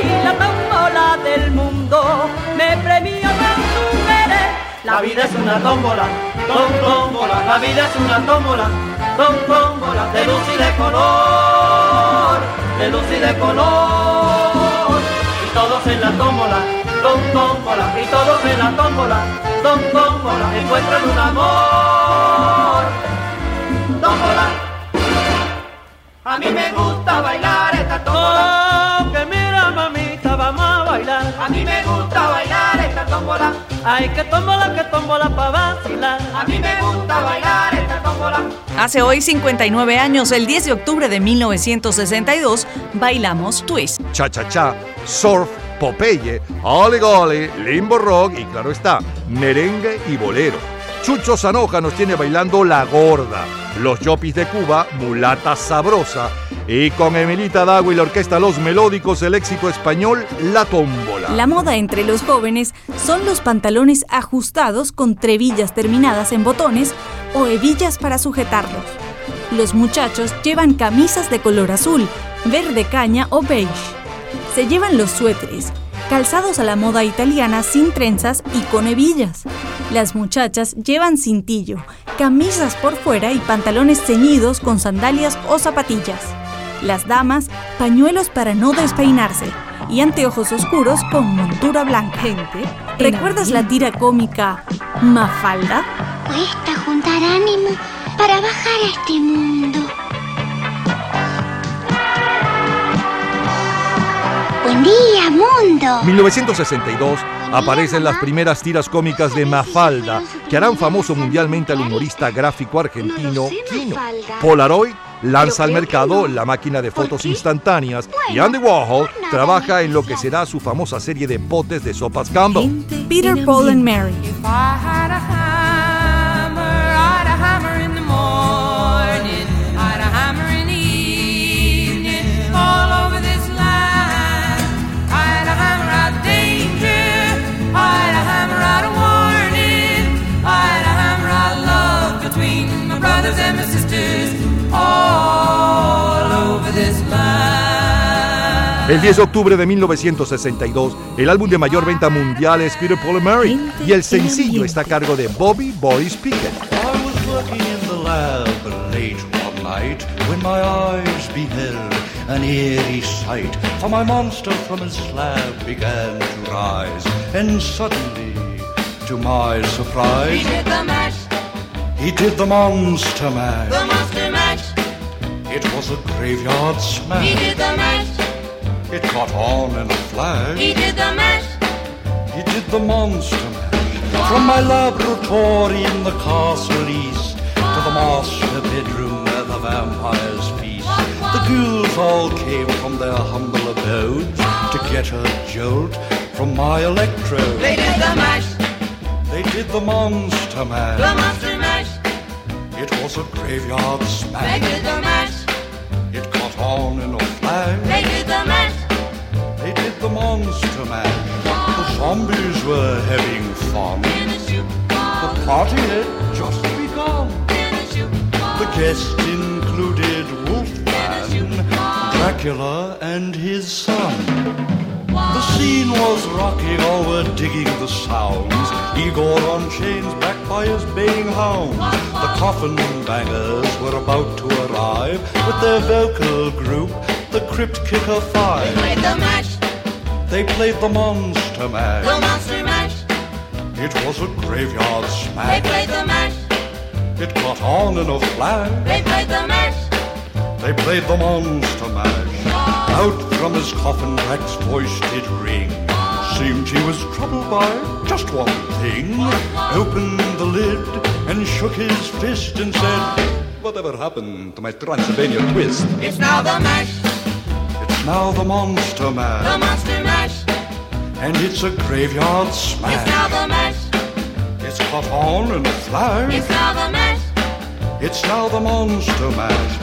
y la tómbola del mundo me premió con tu querer. La vida es una tómbola, tom tómbola, la vida es una tómbola, tom tómbola, de luz y de color, de luz y de color. Y todos en la tómbola, tom tómbola, y todos en la tómbola, tom tómbola, encuentran un amor. Tómbola. A mí me gusta bailar esta tómbola. Oh, que mira mamita, vamos a bailar. A mí me gusta bailar esta tómbola. Ay, que tómbola, que tómbola pa' vacilar. A mí me gusta bailar esta tómbola. Hace hoy 59 años, el 10 de octubre de 1962, bailamos Twist. Cha Cha Cha, Surf, Popeye, Oli Goli, Limbo Rock y claro está, merengue y bolero. Chucho Zanoja nos tiene bailando La Gorda, Los Yopis de Cuba, Mulata Sabrosa y con Emilita Dago y la orquesta Los Melódicos el éxito español La Tómbola. La moda entre los jóvenes son los pantalones ajustados con trebillas terminadas en botones o hebillas para sujetarlos. Los muchachos llevan camisas de color azul, verde caña o beige. Se llevan los suéteres, calzados a la moda italiana sin trenzas y con hebillas. Las muchachas llevan cintillo, camisas por fuera y pantalones ceñidos con sandalias o zapatillas. Las damas, pañuelos para no despeinarse y anteojos oscuros con montura blanca. ¿Recuerdas la tira cómica Mafalda? Cuesta juntar ánimo para bajar a este mundo. Buen día, mundo. 1962 aparecen las primeras tiras cómicas de Mafalda, que harán famoso mundialmente al humorista gráfico argentino Kino. Polaroid lanza al mercado la máquina de fotos instantáneas y Andy Warhol trabaja en lo que será su famosa serie de potes de sopas Campbell. Peter, Paul and Mary. El 10 de octubre de 1962, el álbum de mayor venta mundial es Peter Paul and Mary y el sencillo está a cargo de Bobby Boris Pickett. I was working in the lab late one night when my eyes beheld an eerie sight. For my monster from his slab began to rise, and suddenly, to my surprise, He did the mash, he did the monster mash. the monster mash, It was a graveyard smash. he did the mash, It caught on in a flash. he did the mash. He did the monster mash. From my laboratory in the castle east to the master bedroom where the vampires feast. The ghouls all came from their humble abodes to get a jolt from my electrode. They did the mash, They did the monster mash. the monster It was a graveyard smash. they did the mash, It caught on in a flash. they did the mash. They did the monster mash. The zombies were having fun. The party had just begun. The guests included Wolfman, Dracula, and his son. The scene was rocking, all were digging the sounds. Igor on chains, backed by his baying hounds. The coffin bangers were about to arrive with their vocal group, the Crypt Kicker Five. They played the mash, They played the Monster Mash. the monster mash. It was a graveyard smash. They played the mash, It caught on in a flash. they played the mash. They played the Monster Mash. Out from his coffin, Drac's voice did ring. Seemed he was troubled by just one thing. Opened the lid and shook his fist and said, Whatever happened to my Transylvania twist? It's now the mash, It's now the Monster mash. the monster mash. And it's a graveyard smash. It's now the mash, It's caught on in a it's now the mash. It's now the Monster Mash.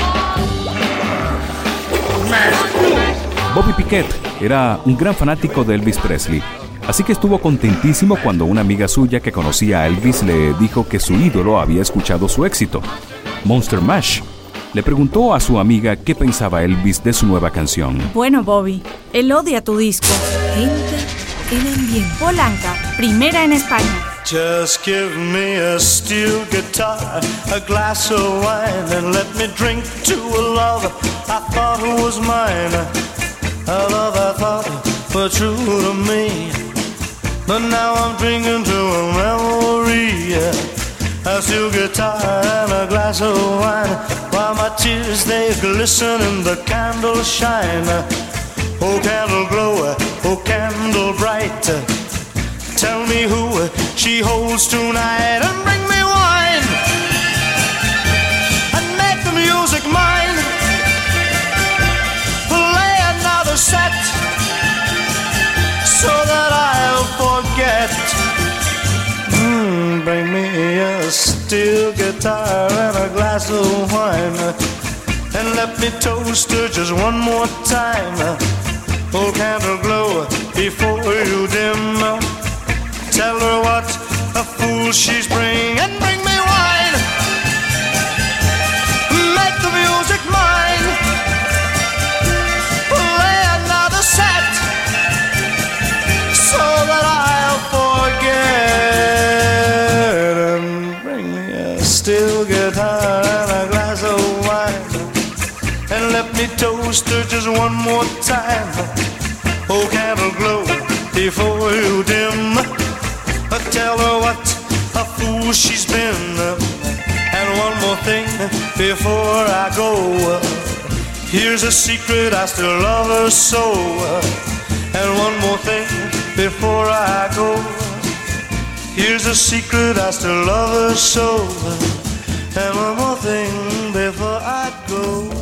Bobby Piquet era un gran fanático de Elvis Presley, así que estuvo contentísimo cuando una amiga suya que conocía a Elvis le dijo que su ídolo había escuchado su éxito, Monster Mash. Le preguntó a su amiga qué pensaba Elvis de su nueva canción. Bueno, Bobby, él odia tu disco. Gente en ambiente. Polanca, primera en España. Just give me a steel guitar, a glass of wine, and let me drink to a love I thought was mine. A love I thought were true to me. But now I'm drinking to a memory. A steel guitar and a glass of wine, while my tears they glisten in the candles shine. Oh, candle glow, oh, candle bright. Tell me who she holds tonight and bring me wine and make the music mine. Play another set so that I'll forget. Mm, bring me a steel guitar and a glass of wine and let me toast her just one more time. Oh, candle glow before you dim. Tell her what a fool she's bring and bring me wine. Make the music mine. Play another set so that I'll forget and bring me a steel guitar and a glass of wine and let me toast her just one more time. Oh, candle glow before you dim. Tell her what a fool she's been. And one more thing before I go. Here's a secret, I still love her so. And one more thing before I go. Here's a secret, I still love her so. And one more thing before I go.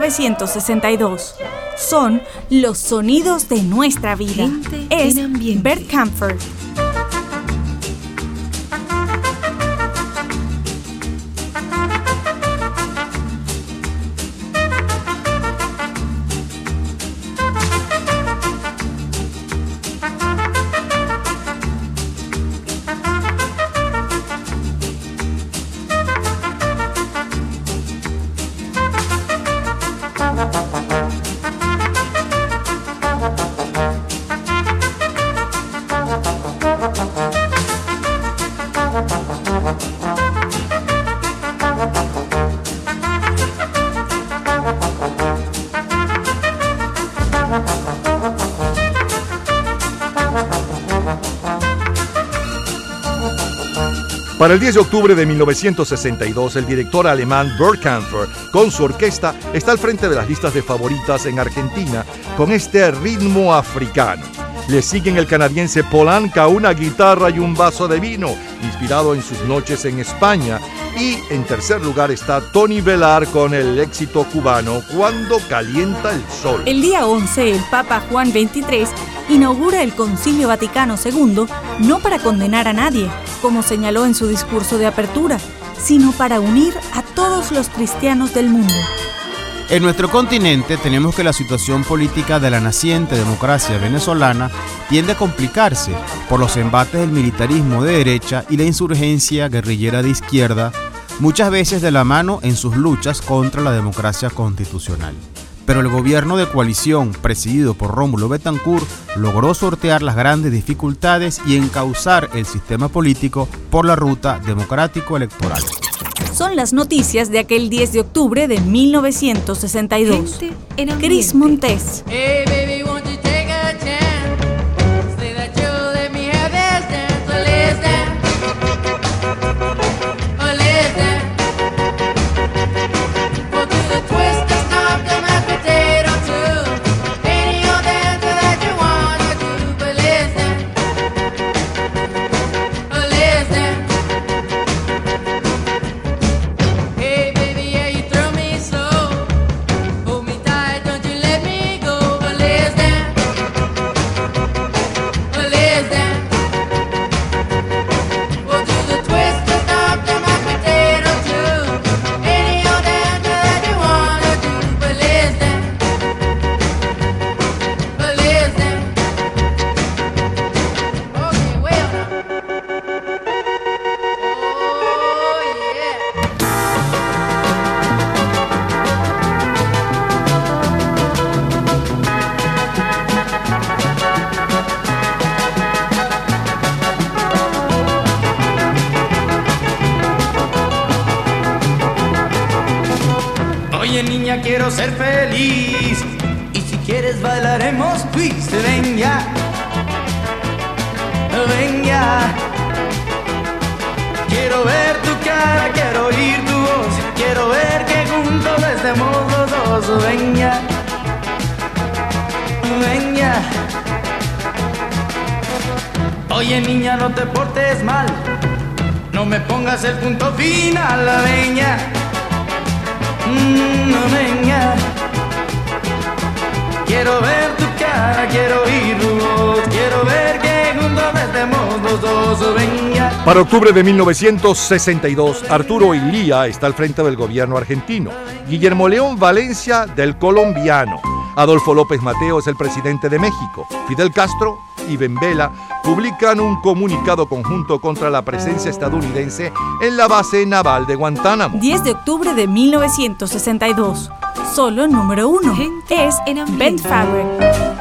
1962. Son los sonidos de nuestra vida. es Bert Camford. Para el 10 de octubre de 1962, el director alemán Bert Kampfer, con su orquesta, está al frente de las listas de favoritas en Argentina con este ritmo africano. Le siguen el canadiense Polanca, una guitarra y un vaso de vino, inspirado en sus noches en España. Y en tercer lugar está Tony Velar con el éxito cubano Cuando calienta el sol. El día 11, el Papa Juan XXIII inaugura el Concilio Vaticano II no para condenar a nadie, como señaló en su discurso de apertura, sino para unir a todos los cristianos del mundo. En nuestro continente tenemos que la situación política de la naciente democracia venezolana tiende a complicarse por los embates del militarismo de derecha y la insurgencia guerrillera de izquierda, muchas veces de la mano en sus luchas contra la democracia constitucional. Pero el gobierno de coalición, presidido por Rómulo Betancourt, logró sortear las grandes dificultades y encauzar el sistema político por la ruta democrático-electoral. Son las noticias de aquel 10 de octubre de 1962. Cris Montes. Hey, octubre de 1962, Arturo Ilía está al frente del gobierno argentino. Guillermo León Valencia del colombiano. Adolfo López Mateo es el presidente de México. Fidel Castro y Bembela publican un comunicado conjunto contra la presencia estadounidense en la base naval de Guantánamo. 10 de octubre de 1962. Solo número uno. Es Ben Fabric.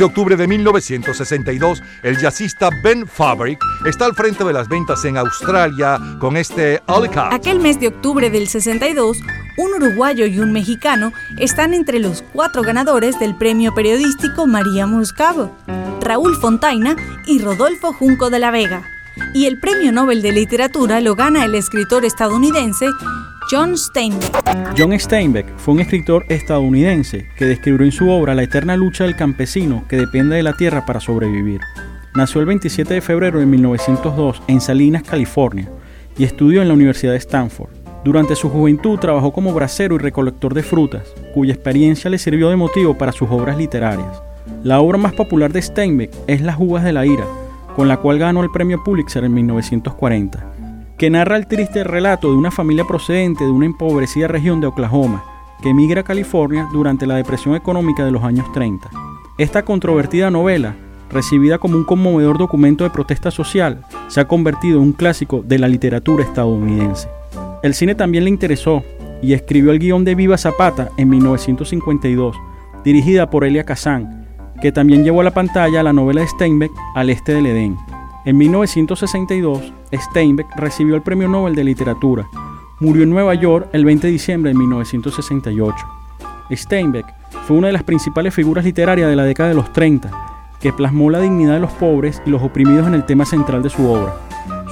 De octubre de 1962, el jazzista Ben Fabric está al frente de las ventas en Australia con este Alley Cat. Aquel mes de octubre del 62, un uruguayo y un mexicano están entre los cuatro ganadores del premio periodístico María Muscavo, Raúl Fontaina y Rodolfo Junco de la Vega. Y el premio Nobel de Literatura lo gana el escritor estadounidense John Steinbeck. John Steinbeck fue un escritor estadounidense que describió en su obra la eterna lucha del campesino que depende de la tierra para sobrevivir. Nació el 27 de febrero de 1902 en Salinas, California, y estudió en la Universidad de Stanford. Durante su juventud trabajó como bracero y recolector de frutas, cuya experiencia le sirvió de motivo para sus obras literarias. La obra más popular de Steinbeck es Las Uvas de la Ira, con la cual ganó el premio Pulitzer en 1940, que narra el triste relato de una familia procedente de una empobrecida región de Oklahoma, que emigra a California durante la depresión económica de los años 30. Esta controvertida novela, recibida como un conmovedor documento de protesta social, se ha convertido en un clásico de la literatura estadounidense. El cine también le interesó y escribió el guion de Viva Zapata en 1952, dirigida por Elia Kazan, que también llevó a la pantalla la novela de Steinbeck Al Este del Edén. En 1962, Steinbeck recibió el Premio Nobel de Literatura. Murió en Nueva York el 20 de diciembre de 1968. Steinbeck fue una de las principales figuras literarias de la década de los 30, que plasmó la dignidad de los pobres y los oprimidos en el tema central de su obra.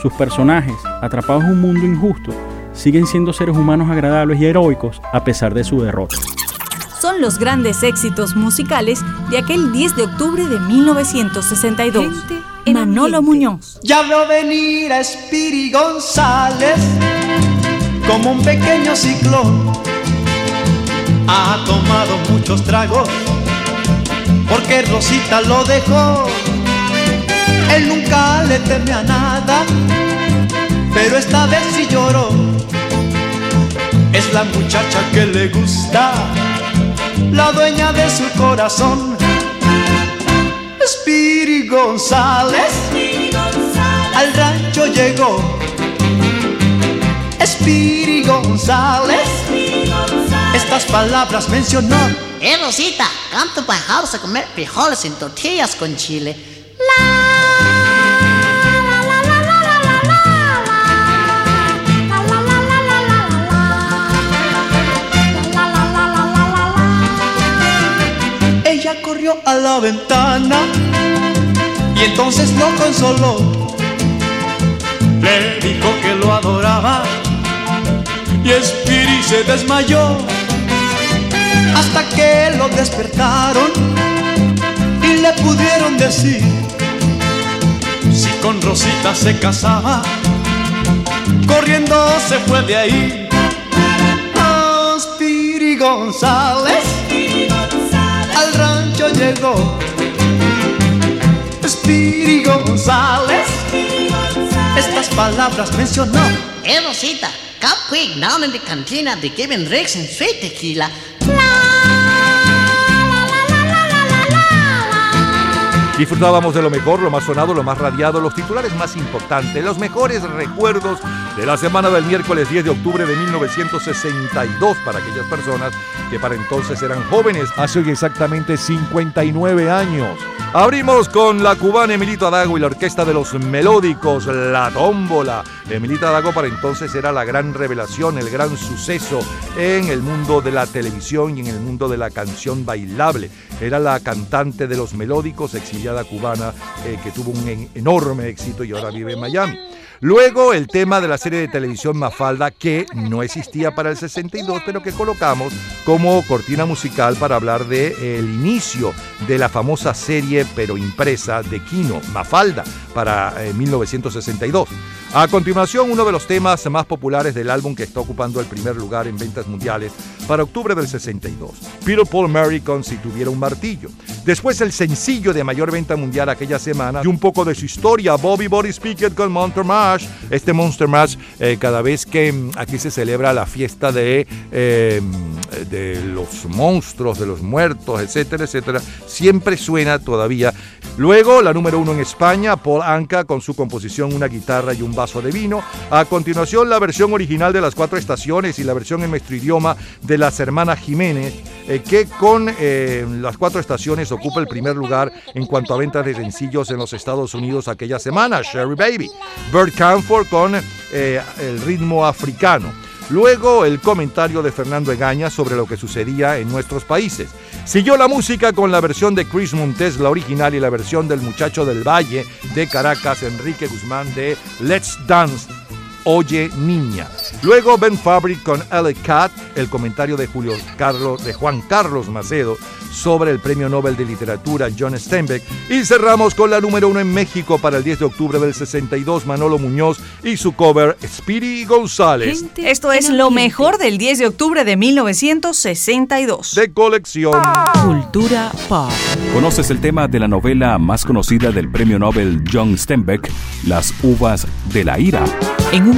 Sus personajes, atrapados en un mundo injusto, siguen siendo seres humanos agradables y heroicos a pesar de su derrota son los grandes éxitos musicales de aquel 10 de octubre de 1962. Manolo Muñoz. Ya veo venir a Spiri González como un pequeño ciclón. Ha tomado muchos tragos porque Rosita lo dejó. Él nunca le teme a nada, pero esta vez sí lloró. Es la muchacha que le gusta la dueña de su corazón. Spiri González, al rancho llegó. Spiri González, estas palabras mencionó. Eh, Rosita, canto para dejarse a comer frijoles en tortillas con chile. Ella corrió a la ventana y entonces lo consoló. Le dijo que lo adoraba y Spiri se desmayó hasta que lo despertaron y le pudieron decir si con Rosita se casaba. Corriendo se fue de ahí. Ah, Spiri González al rancho llegó. Palabras mencionó. Eh, Rosita, come quick down in the cantina give him Rex and sweet tequila. Disfrutábamos de lo mejor, lo más sonado, lo más radiado, los titulares más importantes, los mejores recuerdos de la semana del miércoles 10 de octubre de 1962 para aquellas personas que para entonces eran jóvenes, hace hoy exactamente 59 años. Abrimos con la cubana Emilito Adago y la orquesta de los melódicos, La Tómbola. Emilito Adago para entonces era la gran revelación, el gran suceso en el mundo de la televisión y en el mundo de la canción bailable. Era la cantante de los melódicos, exiliada cubana, eh, que tuvo un en- enorme éxito y ahora vive en Miami. Luego el tema de la serie de televisión Mafalda que no existía para el 62, pero que colocamos como cortina musical para hablar de eh, inicio de la famosa serie pero impresa de Kino, Mafalda, para eh, 1962. A continuación, uno de los temas más populares del álbum que está ocupando el primer lugar en ventas mundiales para octubre del 62. Peter Paul Mary Si tuviera un martillo. Después el sencillo de mayor venta mundial aquella semana y un poco de su historia, Bobby Boris Pickett con Monster Mash. Este Monster Mash, eh, cada vez que mm, aquí se celebra la fiesta de, eh, de los monstruos, de los muertos, etcétera, etcétera, siempre suena todavía Luego, la número uno en España, Paul Anka con su composición Una guitarra y un vaso de vino. A continuación, la versión original de las cuatro estaciones y la versión en nuestro idioma de las hermanas Jiménez, eh, que con eh, las cuatro estaciones ocupa el primer lugar en cuanto a ventas de sencillos en los Estados Unidos aquella semana, Sherry Baby. Bert Con eh, el ritmo africano. Luego el comentario de Fernando Egaña sobre lo que sucedía en nuestros países. Siguió la música con la versión de Chris Montes, la original, y la versión del muchacho del Valle de Caracas, Enrique Guzmán de Let's Dance. Oye Niña. Luego Ben Fabric con LA Cat, el comentario de Julio Carlos, de Juan Carlos Macedo sobre el Premio Nobel de Literatura John Steinbeck. Y cerramos con la número uno en México para el 10 de octubre del 62, Manolo Muñoz y su cover Speedy González. Esto es lo mejor del 10 de octubre de 1962. De colección. Cultura pop. ¿Conoces el tema de la novela más conocida del premio Nobel John Steinbeck, Las uvas de la ira? En un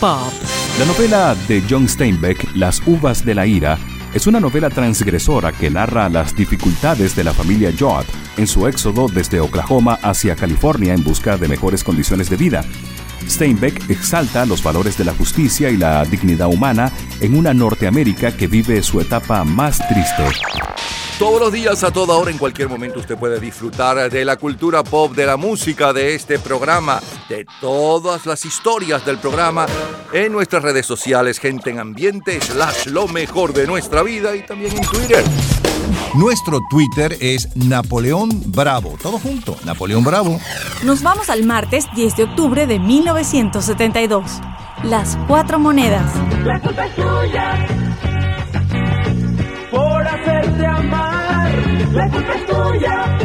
La novela de John Steinbeck, Las uvas de la ira, es una novela transgresora que narra las dificultades de la familia Joad en su éxodo desde Oklahoma hacia California en busca de mejores condiciones de vida. Steinbeck exalta los valores de la justicia y la dignidad humana en una Norteamérica que vive su etapa más triste. Todos los días, a toda hora, en cualquier momento, usted puede disfrutar de la cultura pop, de la música, de este programa, de todas las historias del programa en nuestras redes sociales, gente en ambiente, slash lo mejor de nuestra vida y también en Twitter. Nuestro Twitter es Napoleón Bravo. Todo junto, Napoleón Bravo. Nos vamos al martes 10 de octubre de 1972. Las cuatro monedas. La culpa es tuya por hacerte amar. La culpa es tuya.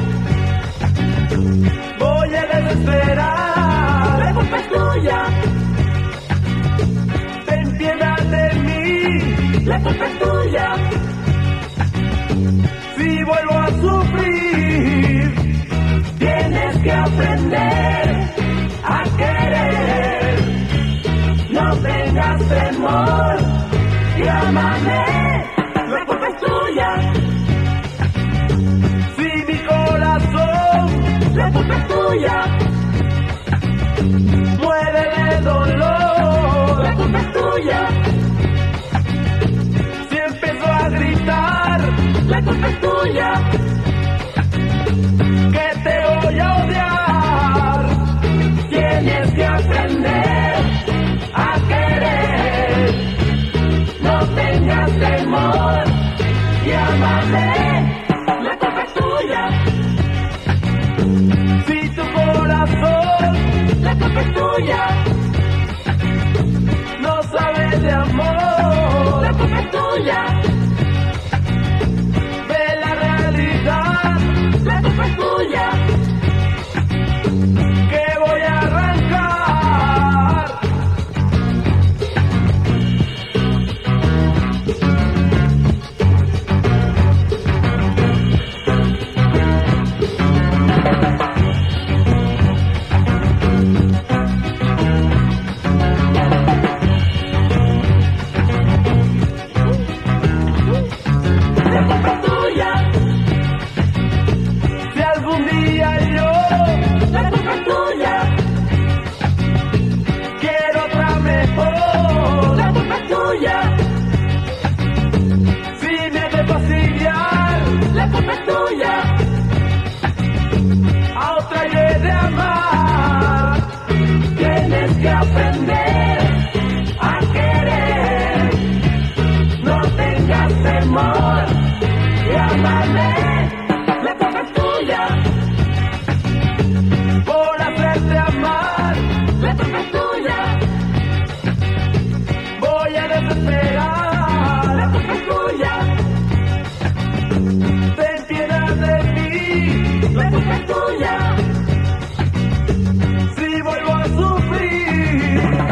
Voy a desesperar. La culpa es tuya. Ten piedad de mí. La culpa es tuya. Si vuelvo a sufrir, tienes que aprender a querer. No tengas temor y Si mi corazón, la culpa es tuya. Muere de dolor, la culpa es tuya. Si empezó a gritar, la culpa es tuya.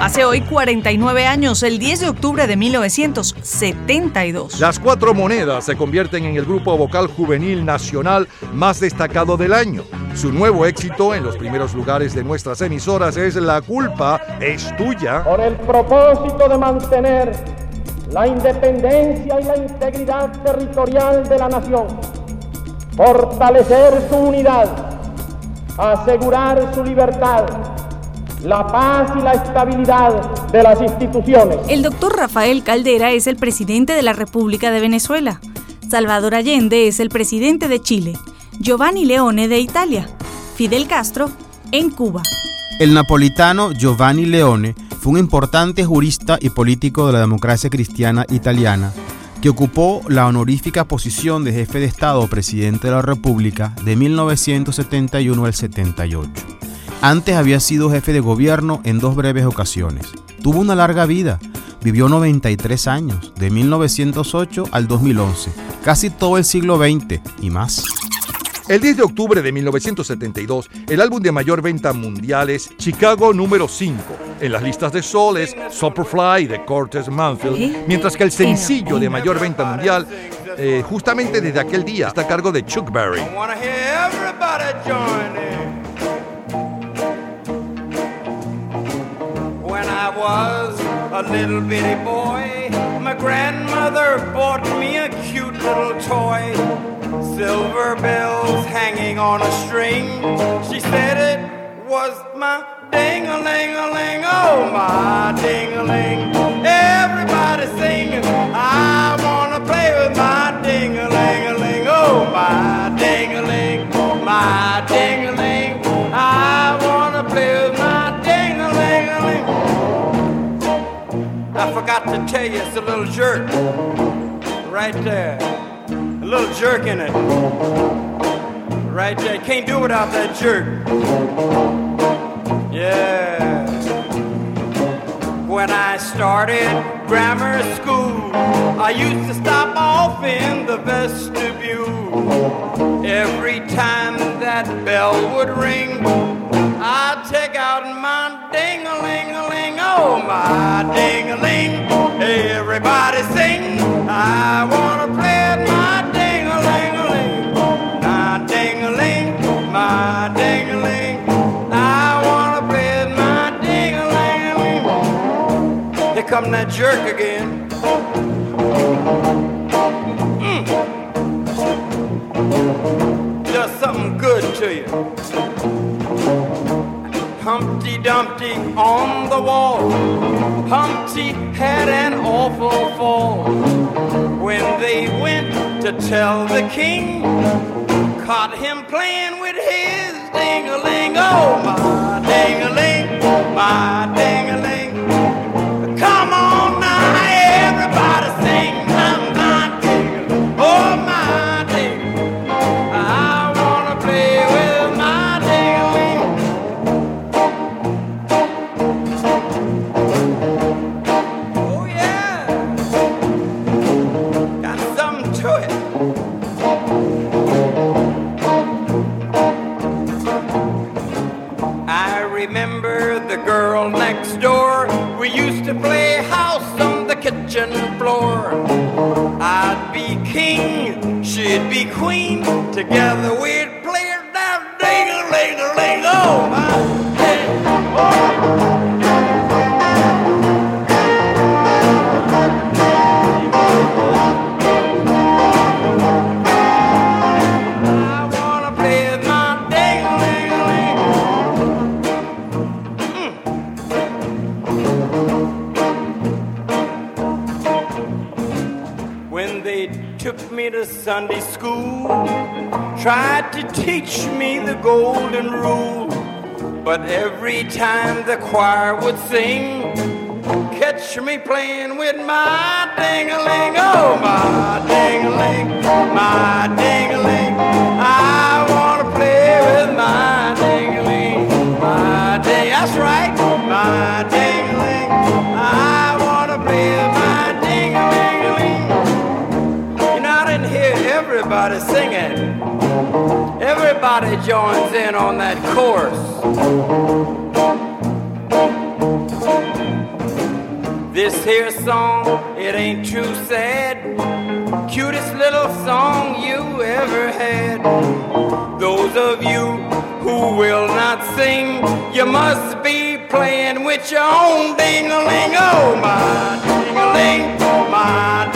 Hace hoy 49 años, el 10 de octubre de 1972. Las cuatro monedas se convierten en el grupo vocal juvenil nacional más destacado del año. Su nuevo éxito en los primeros lugares de nuestras emisoras es La culpa es tuya. Con el propósito de mantener la independencia y la integridad territorial de la nación, fortalecer su unidad, asegurar su libertad, la paz y la estabilidad de las instituciones. El doctor Rafael Caldera es el presidente de la República de Venezuela. Salvador Allende es el presidente de Chile. Giovanni Leone de Italia. Fidel Castro en Cuba. El napolitano Giovanni Leone fue un importante jurista y político de la democracia cristiana italiana que ocupó la honorífica posición de jefe de Estado o presidente de la República de 1971 al 78. Antes había sido jefe de gobierno en dos breves ocasiones. Tuvo una larga vida, vivió 93 años, de 1908 al 2011, casi todo el siglo XX y más. El 10 de octubre de 1972, el álbum de mayor venta mundial es Chicago número 5. En las listas de Soul es Superfly de Cortez Manfield, mientras que el sencillo de mayor venta mundial, eh, justamente desde aquel día, está a cargo de Chuck Berry. I was a little bitty boy, my grandmother bought me a cute little toy. Silver bells hanging on a string. She said it was my ding-a-ling-a-ling, oh my ding-a-ling. Everybody sing, I wanna play with my ding-a-ling-a-ling, oh my ding-a-ling, my ding-a-ling. To tell you, it's a little jerk right there. A little jerk in it. Right there. Can't do without that jerk. Yeah. When I started grammar school, I used to stop off in the vestibule. Every time that bell would ring, I'd take out my ding-a-ling-a-ling, oh my ding-a-ling. Everybody sing, I wanna play with my ding-a-ling-a-ling, my ding-a-ling, my ding-a-ling. I wanna play with my ding-a-ling-a-ling. Here come that jerk again. Mm. Does something good to you. Humpty Dumpty on the wall. Humpty had an awful fall. When they went to tell the king, caught him playing with his ding-a-ling. Oh, my ding-a-ling, my king, she'd be queen. Together we'd play it down, ding a ling tried to teach me the golden rule. But every time the choir would sing, catch me playing with my ding-a-ling, oh my ding-a-ling, my ding-a-ling. Everybody joins in on that chorus. This here song, it ain't too sad. Cutest little song you ever had. Those of you who will not sing, you must be playing with your own ding-a-ling. Oh, my ding-a-ling, my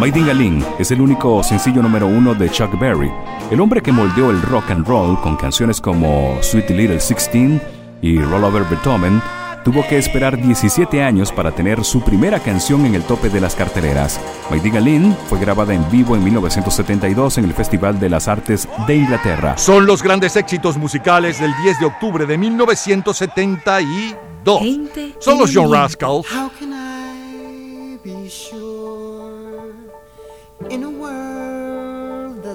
My Ding-a-Ling es el único sencillo número uno de Chuck Berry, el hombre que moldeó el rock and roll con canciones como Sweet Little Sixteen y Roll Over Beethoven. Tuvo que esperar 17 años para tener su primera canción en el tope de las carteleras. My Ding-a-Ling fue grabada en vivo en 1972 en el Festival de las Artes de Inglaterra. Son los grandes éxitos musicales del 10 de octubre de 1972. Son los John Rascals.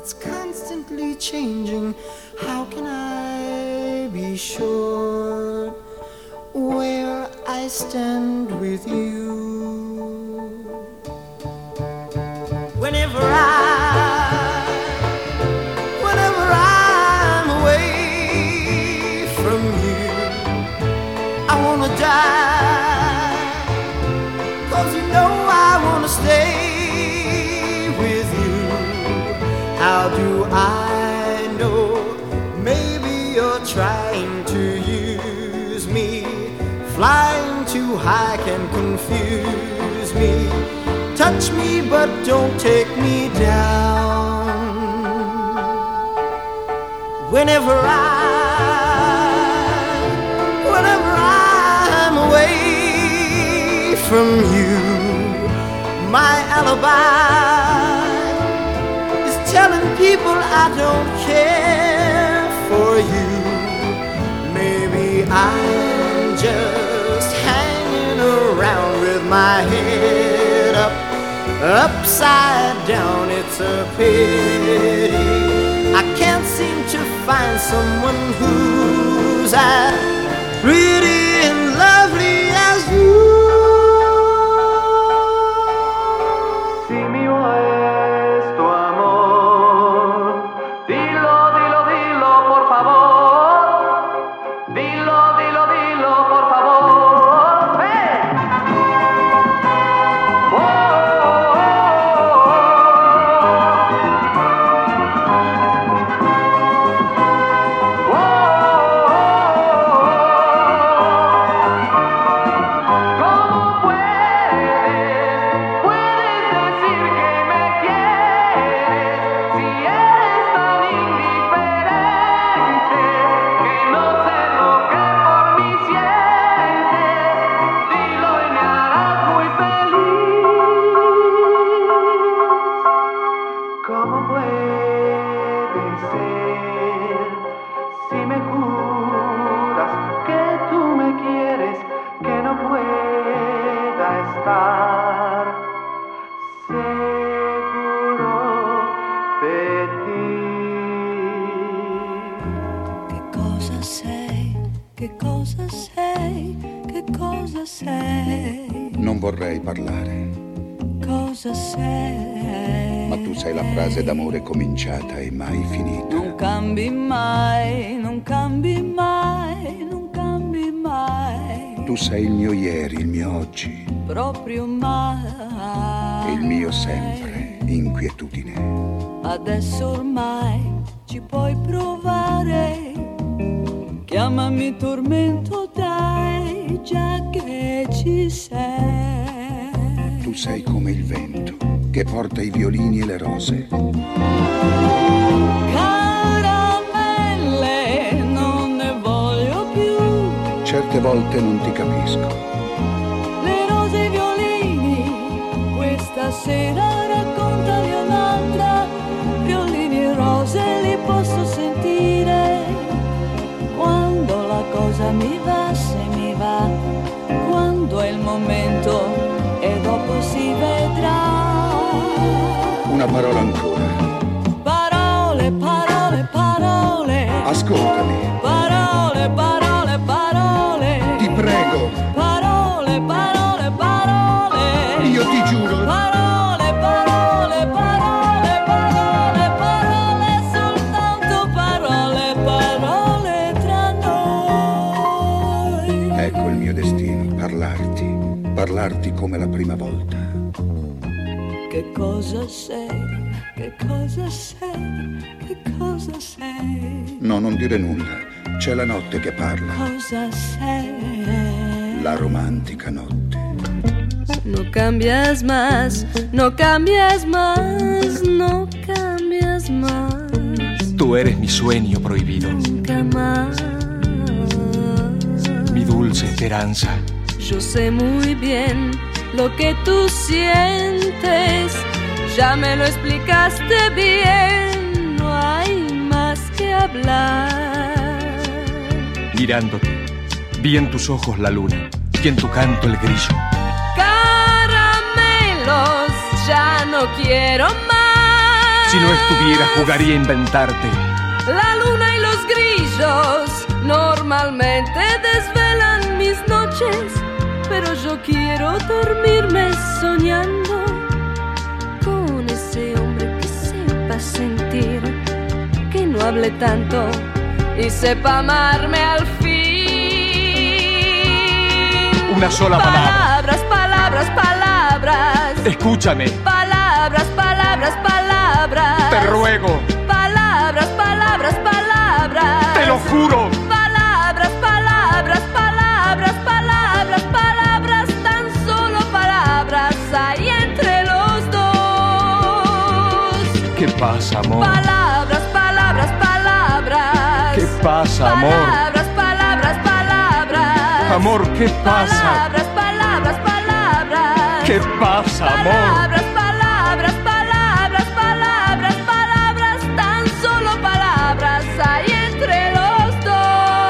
That's constantly changing? How can I be sure where I stand with you? Whenever I, too high can confuse me. Touch me, but don't take me down. Whenever I, whenever I'm away from you, my alibi is telling people I don't care for you. Maybe I'm my head up, upside down. It's a pity. I can't seem to find someone who's as pretty and lovely d'amore cominciata e mai finita. Non cambi mai, non cambi mai, non cambi mai, Tu sei il mio ieri, il mio oggi proprio mai. e il mio sempre, inquietudine. Adesso ormai Volte non ti capisco, Le rose e i violini, questa sera raccontami un'altra. Violini e rose li posso sentire. Quando la cosa mi va, se mi va, quando è il momento e dopo si vedrà. una parola la prima volta. Che cosa sei? Che cosa sei? Che cosa sei? No, non dire nulla. C'è la notte che parla, Cosa sei? la romantica notte. No cambias más, no cambias más, no cambias más, Tú eres mi sueño prohibido, nunca más. mi dulce esperanza. Yo sé muy bien lo que tú sientes, ya me lo explicaste bien, no hay más que hablar. Mirándote, vi en tus ojos la luna y en tu canto el grillo. Caramelos, ya no quiero más. Si no estuviera, jugaría a inventarte. La luna y los grillos normalmente desvelan mis noches, quiero dormirme soñando con ese hombre que sepa sentir, que no hable tanto y sepa amarme al fin. Una sola palabra. Palabras, palabras, palabras. Escúchame, Palabras, palabras, palabras. te ruego, Palabras, palabras, palabras. te lo juro. Palabras, palabras, palabras, palabras, pasa, amor? Palabras, palabras, palabras. ¿Qué pasa, amor? Palabras, palabras, palabras. Amor, ¿qué pasa? Palabras, palabras, palabras. ¿Qué pasa, amor? Palabras, palabras, palabras, palabras, palabras, tan solo palabras hay entre los dos.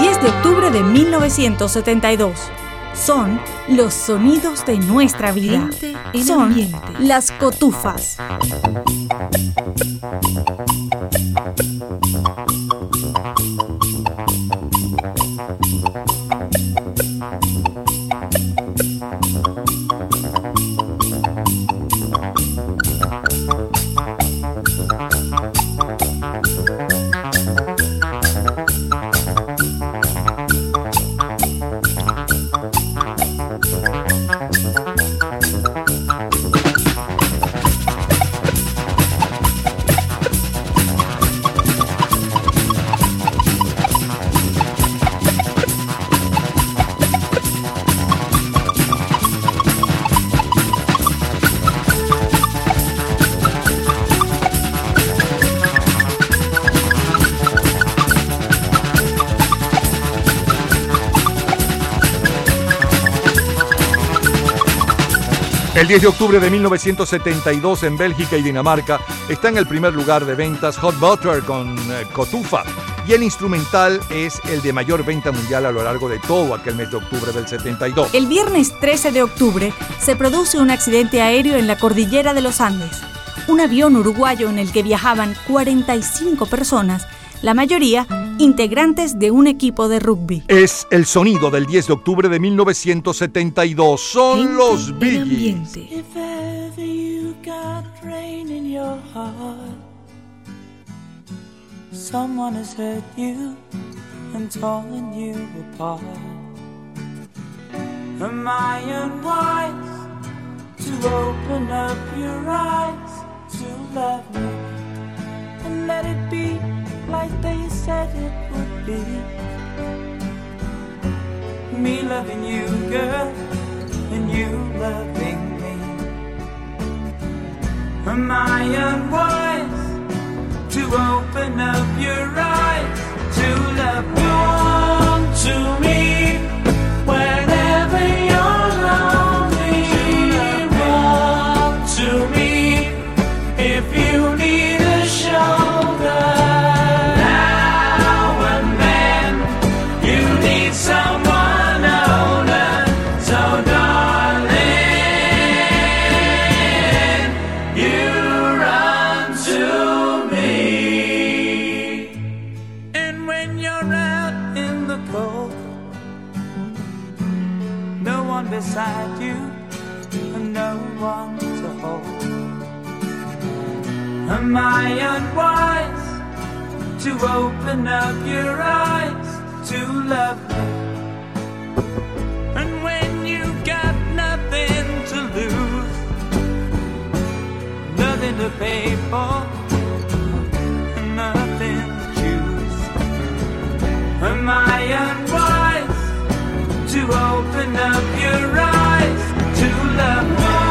10 de octubre de 1972. Son los sonidos de nuestra vida. Son las cotufas. El 10 de octubre de 1972 en Bélgica y Dinamarca está en el primer lugar de ventas Hot Butter con eh, Cotufa y el instrumental es el de mayor venta mundial a lo largo de todo aquel mes de octubre del 72. El viernes 13 de octubre se produce un accidente aéreo en la cordillera de los Andes. Un avión uruguayo en el que viajaban 45 personas, la mayoría integrantes de un equipo de rugby. Es el sonido del 10 de octubre de 1972. Son los Bee Gees. If ever you got rain in your heart, someone has hurt you and torn you apart. Am I unwise to open up your eyes to love me and let it be like they said it would be? Me loving you, girl, and you loving me. Am I unwise to open up your eyes to love me? Come to me Am I unwise to open up your eyes to love me? And when you've got nothing to lose, nothing to pay for, nothing to choose. Am I unwise to open up your eyes to love me?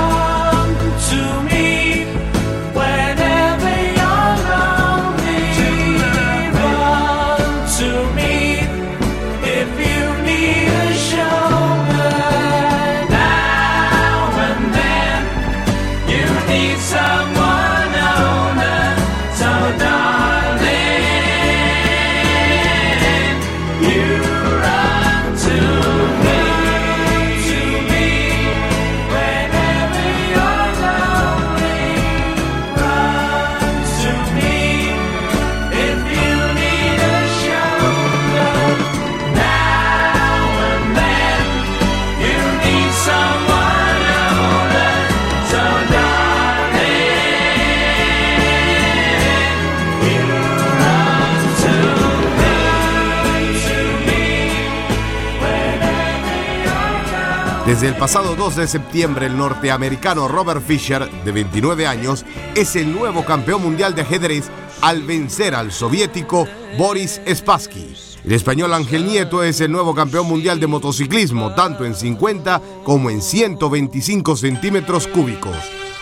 Desde el pasado 2 de septiembre, el norteamericano Robert Fischer, de 29 años, es el nuevo campeón mundial de ajedrez al vencer al soviético Boris Spassky. El español Ángel Nieto es el nuevo campeón mundial de motociclismo, tanto en 50 como en 125 centímetros cúbicos.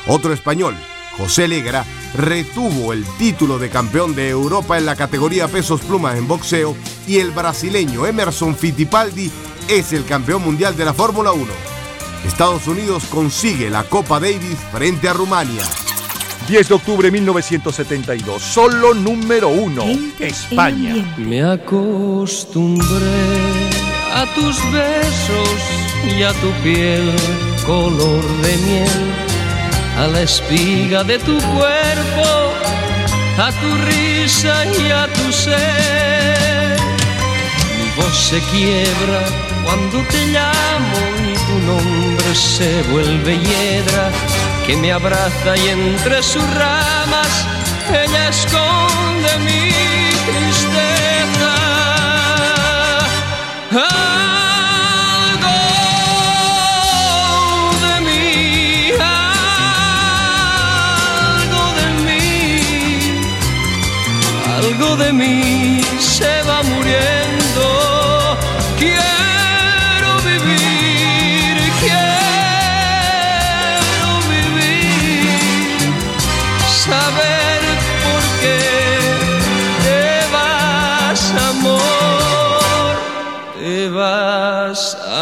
Otro español, José Legra, retuvo el título de campeón de Europa en la categoría pesos plumas en boxeo y el brasileño Emerson Fittipaldi es el campeón mundial de la Fórmula 1. Estados Unidos consigue la Copa Davis frente a Rumania. 10 de octubre de 1972, solo número uno, España. Me acostumbré a tus besos y a tu piel color de miel, a la espiga de tu cuerpo, a tu risa y a tu ser. Mi voz se quiebra cuando te llamo y tu nombre se vuelve hiedra que me abraza y entre sus ramas ella esconde mi tristeza. Algo de mí, algo de mí, algo de mí se va muriendo.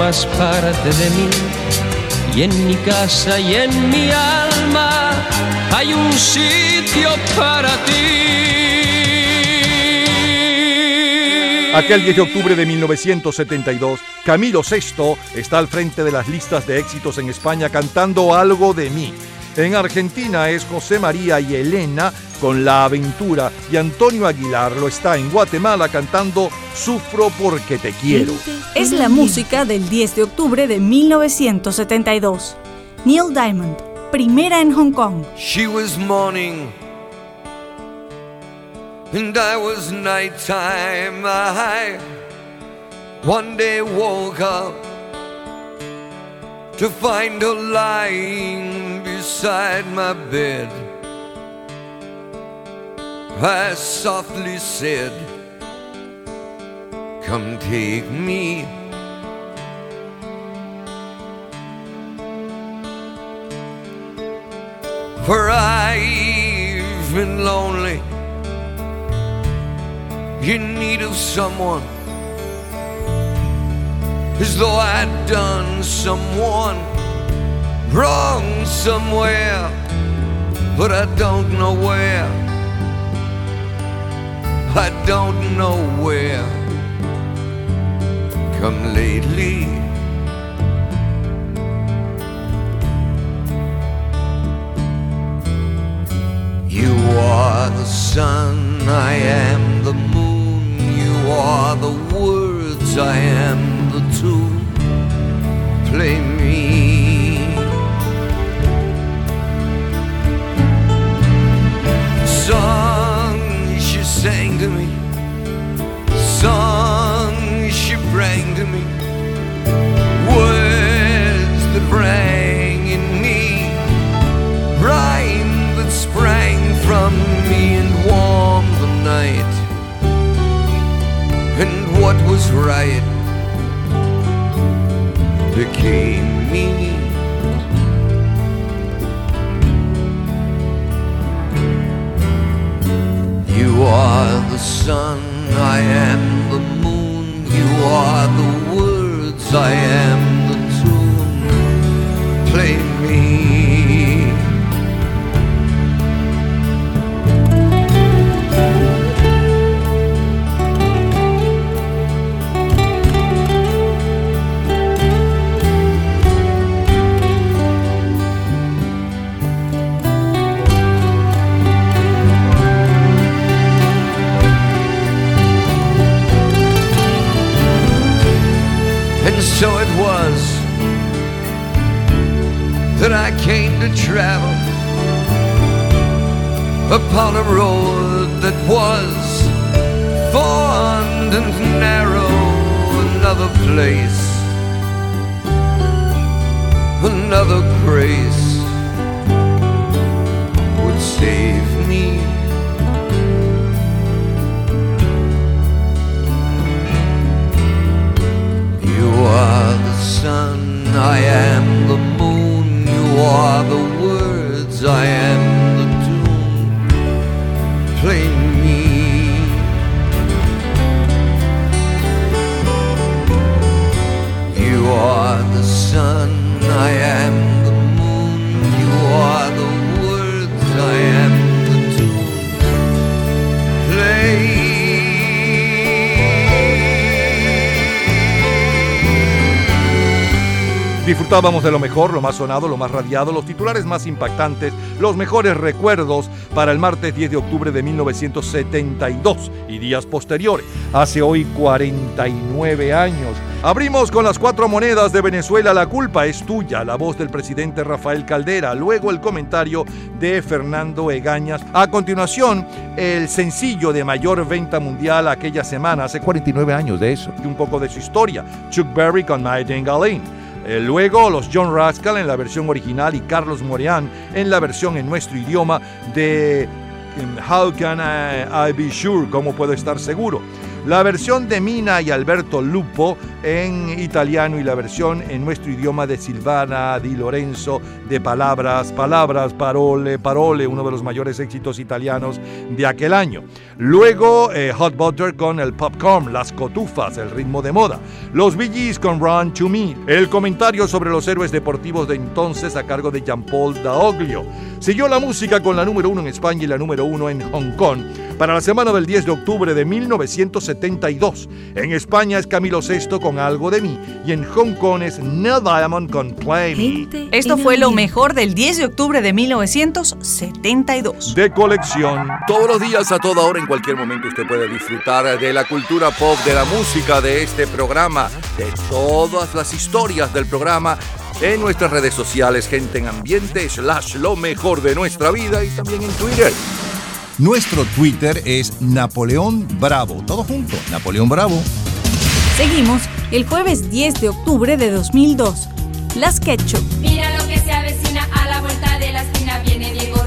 formas parte de mí. Y en mi casa y en mi alma hay un sitio para ti. Aquel 10 de octubre de 1972, Camilo VI está al frente de las listas de éxitos en España cantando Algo de mí. En Argentina es José María y Elena con La Aventura y Antonio Aguilar lo está en Guatemala cantando Sufro porque te quiero. Es la música del 10 de octubre de 1972. Neil Diamond, primera en Hong Kong. She was morning and I was nighttime. I one day woke up to find her lying beside my bed. I softly said, Come take me. For I've been lonely, in need of someone as though I'd done someone wrong somewhere, but I don't know where. I don't know where. Come lately. You are the sun, I am the moon. You are the words, I am tune. Play me. Song she sang to me, song she rang to me, words that rang in me, rhyme that sprang from me and warmed the night. And what was right became me. You are the sun, I am the moon. You are the words, I am the tune. Play me. And so it was that I came to travel upon a road that was fond and narrow, another place, another grace would save me. Are the sun, I am the moon. You are the words, I am the tune. Play me. You are the sun, I am the moon. You are the words, I am Disfrutábamos de lo mejor, lo más sonado, lo más radiado, los titulares más impactantes, los mejores recuerdos para el martes 10 de octubre de 1972 y días posteriores, hace hoy 49 años. Abrimos con las cuatro monedas de Venezuela, la culpa es tuya, la voz del presidente Rafael Caldera, luego el comentario de Fernando Egañas. A continuación, el sencillo de mayor venta mundial aquella semana, hace 49 años de eso, y un poco de su historia, Chuck Berry con My Dingaline. Eh, luego los John Rascal en la versión original y Carlos Moreán en la versión en nuestro idioma de em, How Can I, I Be Sure, ¿cómo puedo estar seguro? La versión de Mina y Alberto Lupo en italiano y la versión en nuestro idioma de Silvana Di Lorenzo de Palabras, Palabras, Parole, Parole, uno de los mayores éxitos italianos de aquel año. Luego eh, Hot Butter con el Popcorn, Las Cotufas, el ritmo de moda. Los Gees con Run to Me. El comentario sobre los héroes deportivos de entonces a cargo de Jean-Paul Daoglio. Siguió la música con la número uno en España y la número uno en Hong Kong para la semana del 10 de octubre de 1972. En España es Camilo VI con Algo de mí y en Hong Kong es Neil Diamond con Play Me. Esto fue lo mejor del 10 de octubre de 1972. De colección. Todos los días, a toda hora, en cualquier momento, usted puede disfrutar de la cultura pop, de la música, de este programa, de todas las historias del programa en nuestras redes sociales, gente en ambiente, slash lo mejor de nuestra vida y también en Twitter. Nuestro Twitter es Napoleón Bravo. Todo junto, Napoleón Bravo. Seguimos el jueves 10 de octubre de 2002. Las Ketchup. Mira lo que se avecina a la vuelta de la esquina. Viene Diego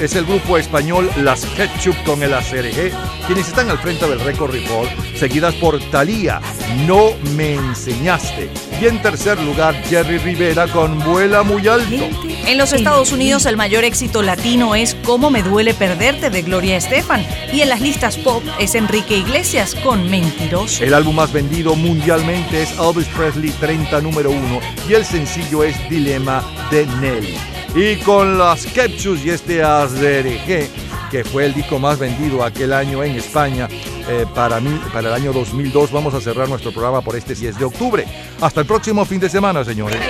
es el grupo español Las Ketchup con el ACRG, quienes están al frente del Record Report, seguidas por Thalía, No Me Enseñaste. Y en tercer lugar, Jerry Rivera con Vuela Muy Alto. En los Estados Unidos el mayor éxito latino es Cómo me duele perderte de Gloria Estefan y en las listas pop es Enrique Iglesias con Mentiroso. El álbum más vendido mundialmente es Elvis Presley 30 número 1 y el sencillo es Dilema de Nelly. Y con las Captures y este AZRG, que fue el disco más vendido aquel año en España, eh, para, mí, para el año 2002, vamos a cerrar nuestro programa por este 10 de octubre. Hasta el próximo fin de semana, señores.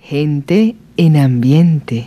Gente en ambiente.